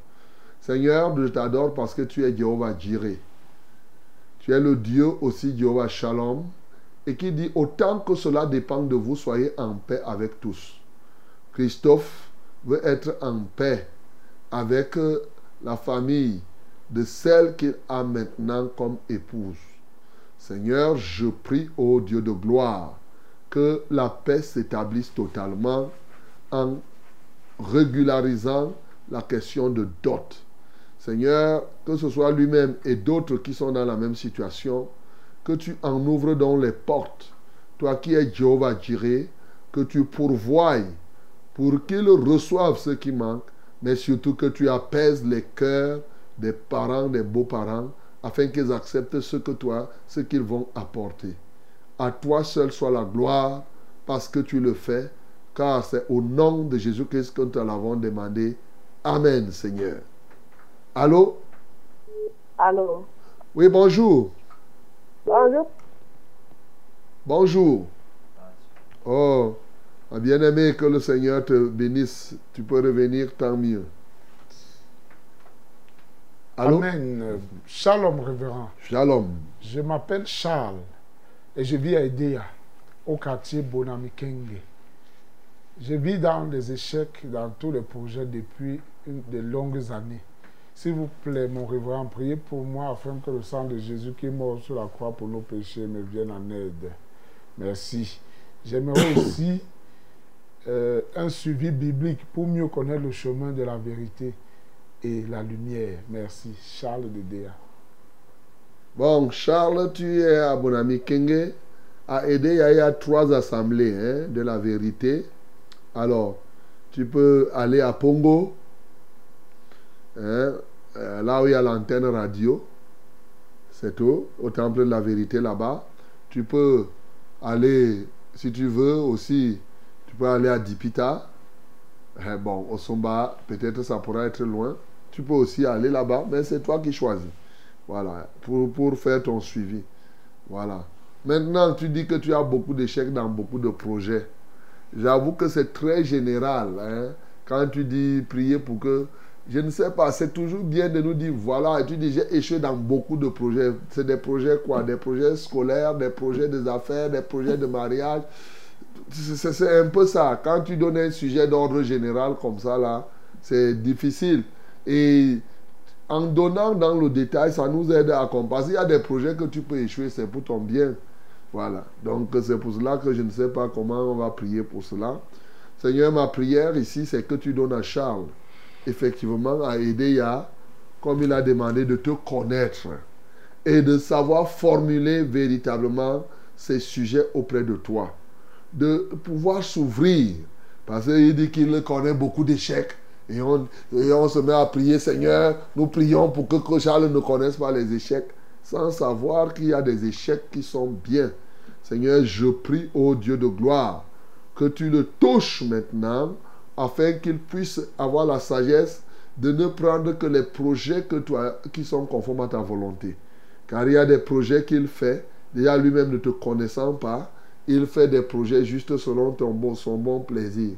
Speaker 1: Seigneur, je t'adore parce que tu es Jéhovah Jireh. Tu es le Dieu aussi Jéhovah Shalom et qui dit autant que cela dépend de vous, soyez en paix avec tous. Christophe veut être en paix avec euh, la famille de celle qu'il a maintenant comme épouse. Seigneur, je prie, ô Dieu de gloire, que la paix s'établisse totalement en régularisant la question de dot. Seigneur, que ce soit lui-même et d'autres qui sont dans la même situation, que tu en ouvres donc les portes. Toi qui es Jéhovah Jireh, que tu pourvoies pour qu'ils reçoivent ce qui manque, mais surtout que tu apaises les cœurs des parents, des beaux-parents, afin qu'ils acceptent ce que toi, ce qu'ils vont apporter. À toi seul soit la gloire, parce que tu le fais, car c'est au nom de Jésus-Christ que nous te l'avons demandé. Amen, Seigneur. Allô?
Speaker 5: Allô?
Speaker 1: Oui, bonjour.
Speaker 5: Bonjour.
Speaker 1: Bonjour. Oh, bien-aimé, que le Seigneur te bénisse. Tu peux revenir, tant mieux. Allô?
Speaker 7: Amen. Shalom, révérend.
Speaker 1: Shalom.
Speaker 7: Je m'appelle Charles et je vis à Edea, au quartier Bonamikenge. Je vis dans des échecs dans tous les projets depuis une, de longues années. S'il vous plaît, mon révérend, priez pour moi afin que le sang de Jésus qui est mort sur la croix pour nos péchés me vienne en aide. Merci. J'aimerais aussi euh, un suivi biblique pour mieux connaître le chemin de la vérité et la lumière. Merci. Charles de Déa.
Speaker 1: Bon, Charles, tu es à Bonami Kenge. À aider, il y a trois assemblées hein, de la vérité. Alors, tu peux aller à Pongo, hein, euh, là où il y a l'antenne radio. C'est tout, au temple de la vérité là-bas. Tu peux aller, si tu veux aussi, tu peux aller à Dipita. Eh, bon, au Somba, peut-être ça pourra être loin. Tu peux aussi aller là-bas, mais c'est toi qui choisis. Voilà, pour, pour faire ton suivi. Voilà. Maintenant, tu dis que tu as beaucoup d'échecs dans beaucoup de projets. J'avoue que c'est très général. hein. Quand tu dis prier pour que... Je ne sais pas, c'est toujours bien de nous dire, voilà, et tu dis, j'ai échoué dans beaucoup de projets. C'est des projets quoi? Des projets scolaires, des projets des affaires, des projets de mariage. C'est un peu ça. Quand tu donnes un sujet d'ordre général comme ça, là, c'est difficile. Et en donnant dans le détail, ça nous aide à comprendre. S'il y a des projets que tu peux échouer, c'est pour ton bien. Voilà. Donc c'est pour cela que je ne sais pas comment on va prier pour cela. Seigneur, ma prière ici, c'est que tu donnes à Charles, effectivement, à aider Yah, comme il a demandé, de te connaître et de savoir formuler véritablement ces sujets auprès de toi. De pouvoir s'ouvrir. Parce qu'il dit qu'il connaît beaucoup d'échecs. Et on, et on se met à prier, Seigneur, nous prions pour que, Charles ne connaisse pas les échecs, sans savoir qu'il y a des échecs qui sont bien. Seigneur, je prie, ô Dieu de gloire, que tu le touches maintenant, afin qu'il puisse avoir la sagesse de ne prendre que les projets que toi, qui sont conformes à ta volonté. Car il y a des projets qu'il fait, déjà lui-même ne te connaissant pas, il fait des projets juste selon ton bon, son bon plaisir.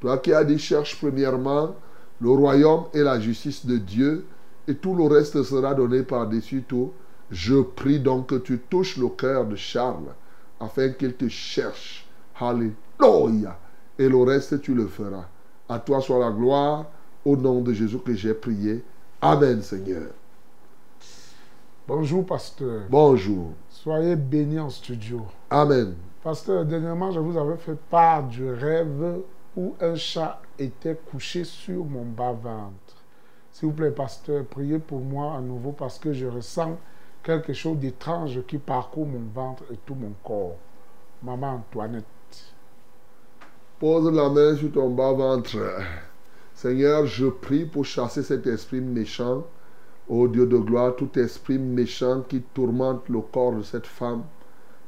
Speaker 1: Toi qui as dit, cherche premièrement le royaume et la justice de Dieu, et tout le reste sera donné par-dessus tout. Je prie donc que tu touches le cœur de Charles, afin qu'il te cherche. Alléluia. Et le reste, tu le feras. À toi soit la gloire, au nom de Jésus que j'ai prié. Amen, Seigneur.
Speaker 7: Bonjour, pasteur.
Speaker 1: Bonjour.
Speaker 7: Soyez bénis en studio.
Speaker 1: Amen.
Speaker 7: Pasteur, dernièrement, je vous avais fait part du rêve où un chat était couché sur mon bas-ventre. S'il vous plaît, pasteur, priez pour moi à nouveau parce que je ressens quelque chose d'étrange qui parcourt mon ventre et tout mon corps. Maman Antoinette.
Speaker 1: Pose la main sur ton bas-ventre. Seigneur, je prie pour chasser cet esprit méchant. Ô Dieu de gloire, tout esprit méchant qui tourmente le corps de cette femme,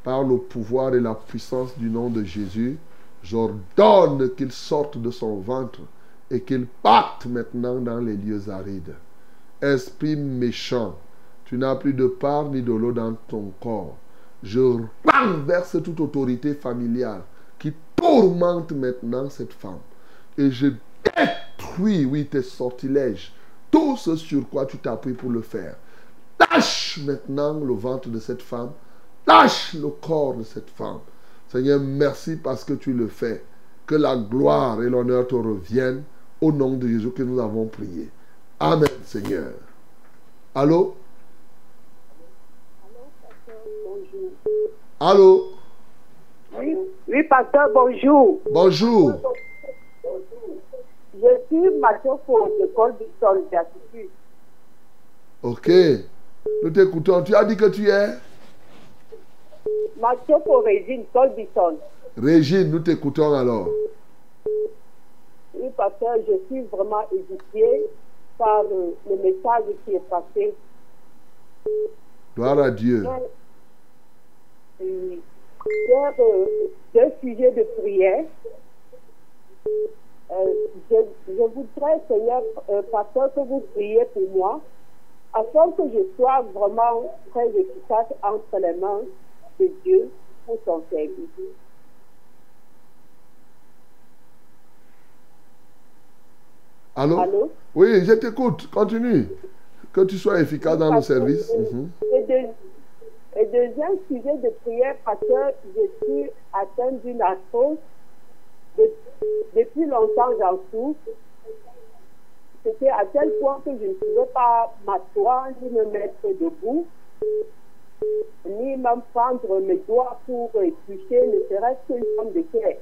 Speaker 1: par le pouvoir et la puissance du nom de Jésus, j'ordonne qu'il sorte de son ventre et qu'il parte maintenant dans les lieux arides. Esprit méchant, tu n'as plus de part ni de l'eau dans ton corps. Je renverse toute autorité familiale qui tourmente maintenant cette femme. Et je détruis, oui, tes sortilèges, tout ce sur quoi tu t'appuies pour le faire. Lâche maintenant le ventre de cette femme. Lâche le corps de cette femme. Seigneur, merci parce que tu le fais. Que la gloire et l'honneur te reviennent au nom de Jésus que nous avons prié. Amen, Seigneur. Allô? Allô?
Speaker 9: Oui, oui, pasteur, bonjour.
Speaker 1: Bonjour.
Speaker 9: Je suis Mathieu Faux de Col du Sol d'Attitude.
Speaker 1: Ok. Nous t'écoutons. Tu as dit que tu es?
Speaker 9: Mathieu Faux Régine, Col du Sol.
Speaker 1: Régine, nous t'écoutons alors.
Speaker 9: Oui, pasteur, je suis vraiment édifiée par euh, le message qui est passé.
Speaker 1: Gloire à Dieu.
Speaker 9: Oui. Sur euh, deux sujets de prière, euh, je, je voudrais, Seigneur, euh, pasteur, que vous priez pour moi, afin que je sois vraiment très efficace entre les mains de Dieu pour son service.
Speaker 1: Allô?
Speaker 9: Allô?
Speaker 1: Oui, je t'écoute. Continue. Que tu sois efficace dans le service. Mhm.
Speaker 9: Et, et deuxième sujet de prière, parce que je suis atteinte d'une arthrose. De- depuis longtemps, j'en souffre. C'était à tel point que je ne pouvais pas m'asseoir ni me mettre debout, ni même prendre mes doigts pour éplucher, ne serait-ce qu'une pomme de terre.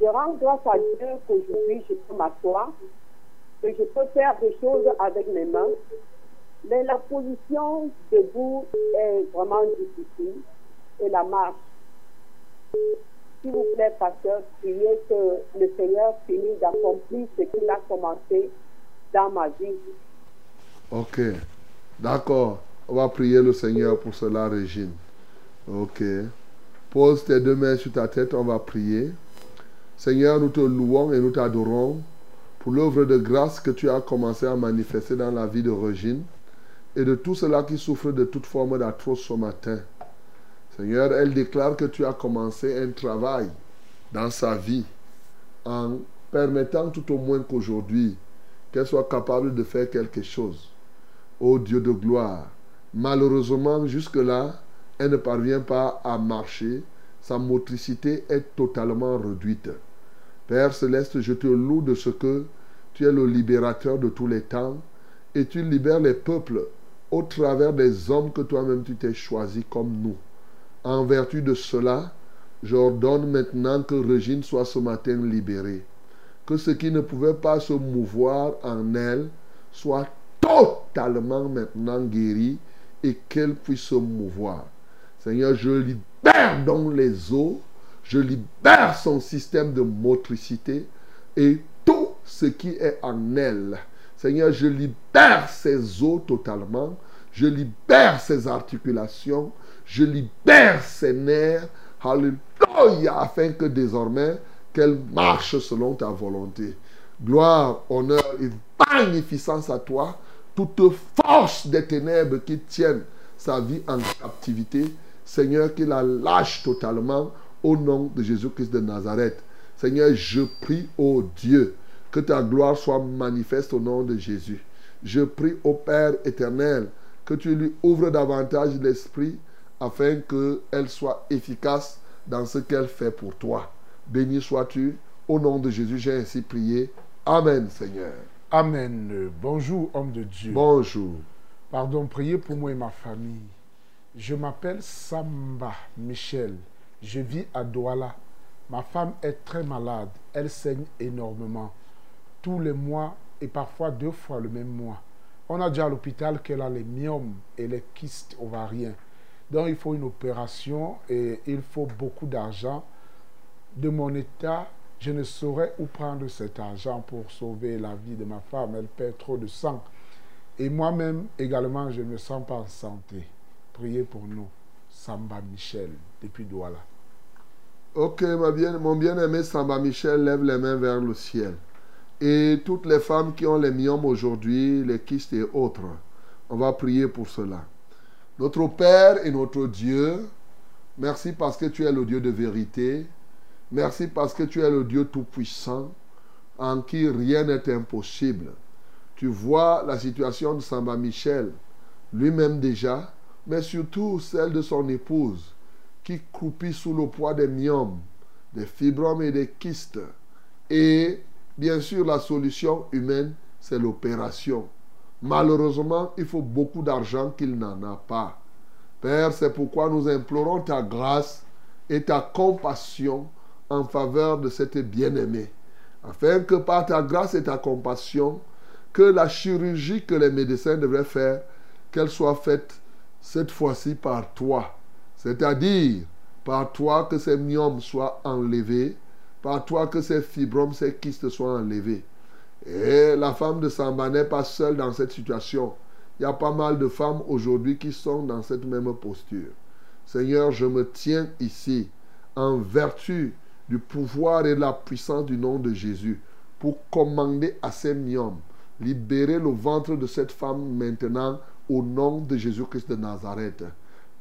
Speaker 9: Je rends grâce à Dieu qu'aujourd'hui je peux m'asseoir, que je peux faire des choses avec mes mains, mais la position debout est vraiment difficile et la marche. S'il vous plaît, pasteur, priez que le Seigneur finisse d'accomplir ce qu'il a commencé dans ma vie.
Speaker 1: Ok. D'accord. On va prier le Seigneur pour cela, Régine. Ok. Pose tes deux mains sur ta tête, on va prier. Seigneur, nous te louons et nous t'adorons pour l'œuvre de grâce que tu as commencé à manifester dans la vie de Régine et de tout cela qui souffre de toute forme d'atroce ce matin. Seigneur, elle déclare que tu as commencé un travail dans sa vie en permettant tout au moins qu'aujourd'hui, qu'elle soit capable de faire quelque chose. Ô Dieu de gloire, malheureusement, jusque-là, elle ne parvient pas à marcher. Sa motricité est totalement réduite. Père céleste, je te loue de ce que tu es le libérateur de tous les temps et tu libères les peuples au travers des hommes que toi-même tu t'es choisi comme nous. En vertu de cela, j'ordonne maintenant que Régine soit ce matin libérée. Que ce qui ne pouvait pas se mouvoir en elle soit totalement maintenant guéri et qu'elle puisse se mouvoir. Seigneur, je libère donc les os, je libère son système de motricité et tout ce qui est en elle. Seigneur, je libère ses os totalement, je libère ses articulations, je libère ses nerfs, Alléluia, afin que désormais qu'elle marche selon ta volonté. Gloire, honneur et magnificence à toi, toute force des ténèbres qui tiennent sa vie en captivité, Seigneur, qu'il la lâche totalement au nom de Jésus-Christ de Nazareth. Seigneur, je prie, ô Dieu, que ta gloire soit manifeste au nom de Jésus. Je prie au Père éternel que tu lui ouvres davantage l'esprit afin qu'elle soit efficace dans ce qu'elle fait pour toi. Béni sois-tu. Au nom de Jésus, j'ai ainsi prié. Amen, Seigneur.
Speaker 7: Amen. Bonjour, homme de Dieu.
Speaker 1: Bonjour.
Speaker 7: Pardon, priez pour moi et ma famille. Je m'appelle Samba Michel. Je vis à Douala. Ma femme est très malade. Elle saigne énormément. Tous les mois et parfois deux fois le même mois. On a dit à l'hôpital qu'elle a les myomes et les kystes ovariens. Donc il faut une opération et il faut beaucoup d'argent. De mon état, je ne saurais où prendre cet argent pour sauver la vie de ma femme. Elle perd trop de sang. Et moi-même également, je ne me sens pas en santé. Priez pour nous. Samba Michel, depuis Douala.
Speaker 1: Ok, mon bien-aimé Samba Michel lève les mains vers le ciel. Et toutes les femmes qui ont les myomes aujourd'hui, les kystes et autres, on va prier pour cela. Notre Père et notre Dieu, merci parce que tu es le Dieu de vérité. Merci parce que tu es le Dieu tout-puissant, en qui rien n'est impossible. Tu vois la situation de Samba Michel, lui-même déjà, mais surtout celle de son épouse, qui croupit sous le poids des myomes, des fibromes et des kystes. Et bien sûr, la solution humaine, c'est l'opération. Malheureusement, il faut beaucoup d'argent qu'il n'en a pas. Père, c'est pourquoi nous implorons ta grâce et ta compassion en faveur de cette bien-aimée, afin que par ta grâce et ta compassion, que la chirurgie que les médecins devraient faire, qu'elle soit faite cette fois-ci par toi. C'est-à-dire par toi que ces myomes soient enlevés, par toi que ces fibromes, ces kystes soient enlevés. Et la femme de Samba n'est pas seule dans cette situation. Il y a pas mal de femmes aujourd'hui qui sont dans cette même posture. Seigneur, je me tiens ici en vertu du pouvoir et la puissance du nom de Jésus pour commander à ces myomes, libérer le ventre de cette femme maintenant au nom de Jésus-Christ de Nazareth.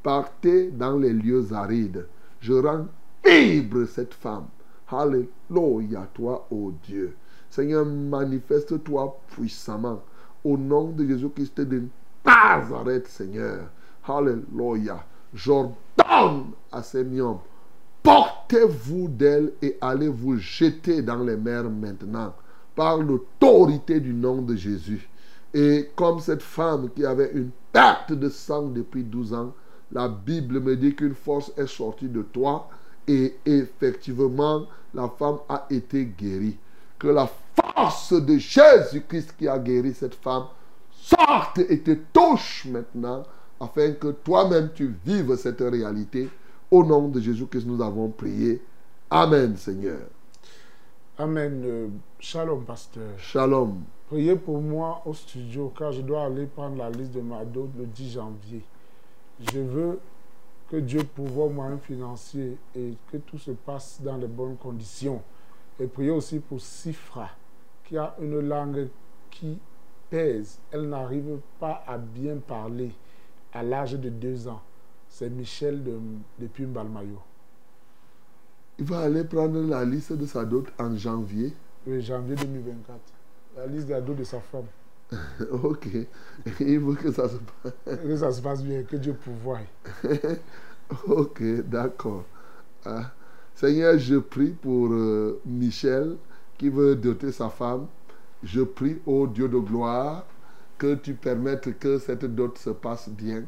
Speaker 1: Partez dans les lieux arides. Je rends libre cette femme. Alléluia, toi, ô Dieu. Seigneur, manifeste-toi puissamment au nom de Jésus-Christ de Nazareth, Seigneur. Alléluia. J'ordonne à ces myomes, portez-vous d'elle et allez vous jeter dans les mers maintenant par l'autorité du nom de Jésus. Et comme cette femme qui avait une perte de sang depuis 12 ans, la Bible me dit qu'une force est sortie de toi et effectivement la femme a été guérie. Que la force de Jésus-Christ qui a guéri cette femme sorte et te touche maintenant afin que toi-même tu vives cette réalité. Au nom de Jésus-Christ, nous avons prié. Amen, Seigneur.
Speaker 7: Amen. Euh, Shalom, pasteur.
Speaker 1: Shalom.
Speaker 7: Priez pour moi au studio car je dois aller prendre la liste de ma dot le 10 janvier. Je veux que Dieu pourvoie moyens financiers et que tout se passe dans les bonnes conditions. Et priez aussi pour Sifra, qui a une langue qui pèse. Elle n'arrive pas à bien parler à l'âge de deux ans. C'est Michel de, de Balmayo.
Speaker 1: Il va aller prendre la liste de sa dot en janvier.
Speaker 7: Oui, janvier 2024. La liste de la dot de sa femme.
Speaker 1: ok. Il veut que ça se passe.
Speaker 7: Que ça se passe bien, que Dieu pourvoie.
Speaker 1: ok, d'accord. Ah. Seigneur, je prie pour euh, Michel qui veut doter sa femme. Je prie au Dieu de gloire que tu permettes que cette dot se passe bien,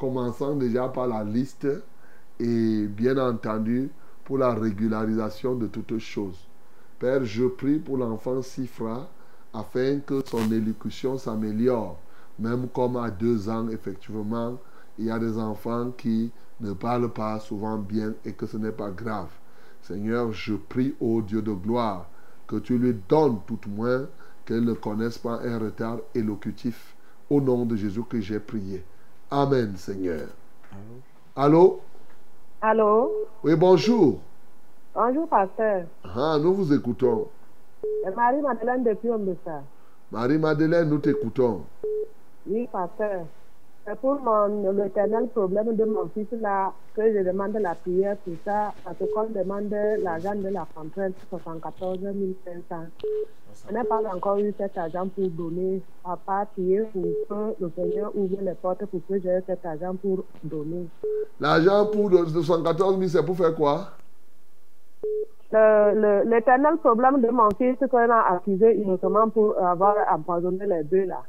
Speaker 1: commençant déjà par la liste et bien entendu pour la régularisation de toutes choses. Père, je prie pour l'enfant Sifra afin que son élocution s'améliore. Même comme à deux ans, effectivement, il y a des enfants qui ne parlent pas souvent bien et que ce n'est pas grave. Seigneur, je prie au Dieu de gloire que tu lui donnes tout moins qu'elle ne connaisse pas un retard élocutif. Au nom de Jésus que j'ai prié. Amen, Seigneur. Allô?
Speaker 9: Allô?
Speaker 1: Oui, bonjour.
Speaker 9: Bonjour, pasteur.
Speaker 1: Ah, nous vous écoutons.
Speaker 9: Marie-Madeleine depuis ça.
Speaker 1: Marie-Madeleine, nous t'écoutons.
Speaker 9: Oui, pasteur. C'est pour l'éternel problème de mon fils là que je demande la prière pour ça, parce qu'on demande l'argent de la contrainte 74 500. On n'a pas encore eu cet argent pour donner, à part prier pour que le Seigneur ouvre les portes pour que j'ai cet argent pour donner.
Speaker 1: L'argent pour 74 000, c'est pour faire quoi?
Speaker 9: L'éternel problème de mon fils qu'on a accusé innocemment pour avoir empoisonné les deux là.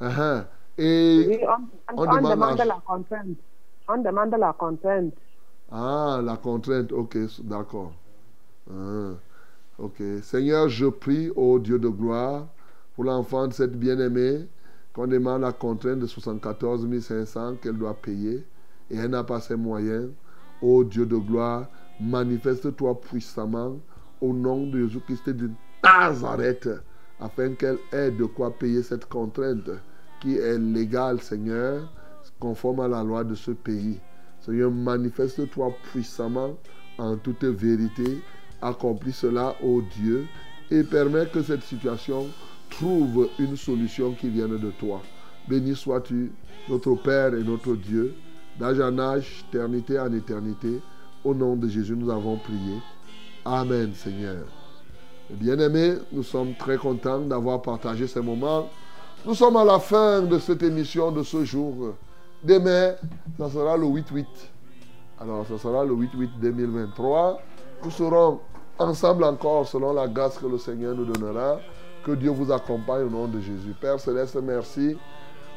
Speaker 1: Uh -huh. Et
Speaker 9: on, on, demande, la contrainte. On demande la contrainte.
Speaker 1: Ah, la contrainte, ok, d'accord. Ah, ok. Seigneur, je prie au Dieu de gloire pour l'enfant de cette bien-aimée qu'on demande la contrainte de 74 500 qu'elle doit payer et elle n'a pas ses moyens. Ô Dieu de gloire, manifeste-toi puissamment au nom de Jésus-Christ de Nazareth afin qu'elle ait de quoi payer cette contrainte qui est légal, Seigneur, conforme à la loi de ce pays. Seigneur, manifeste-toi puissamment en toute vérité. Accomplis cela, ô Dieu, et permets que cette situation trouve une solution qui vienne de toi. Béni sois-tu, notre Père et notre Dieu, d'âge en âge, éternité en éternité. Au nom de Jésus, nous avons prié. Amen, Seigneur. Bien-aimés, nous sommes très contents d'avoir partagé ces moments nous sommes à la fin de cette émission de ce jour. Demain, ça sera le 8-8. Alors, ce sera le 8-8 2023. Nous serons ensemble encore selon la grâce que le Seigneur nous donnera Que Dieu vous accompagne au nom de Jésus. Père Céleste, merci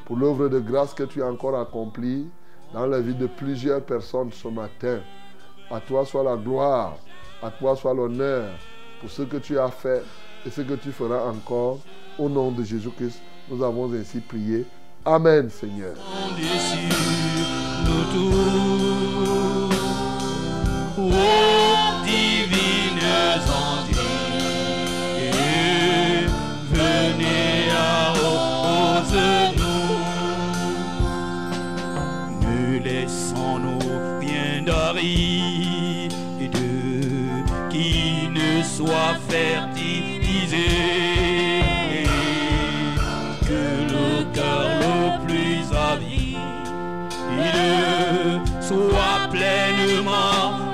Speaker 1: pour l'œuvre de grâce que tu as encore accomplie dans la vie de plusieurs personnes ce matin. À toi soit la gloire, à toi soit l'honneur pour ce que tu as fait et ce que tu feras encore. Au nom de Jésus-Christ, nous avons ainsi prié. Amen Seigneur.
Speaker 10: Nous nous tous. Oh divine santé. Venez à haute nourriture. Nous laissons nos bien-dories et Dieu qui ne soit fertile. başıma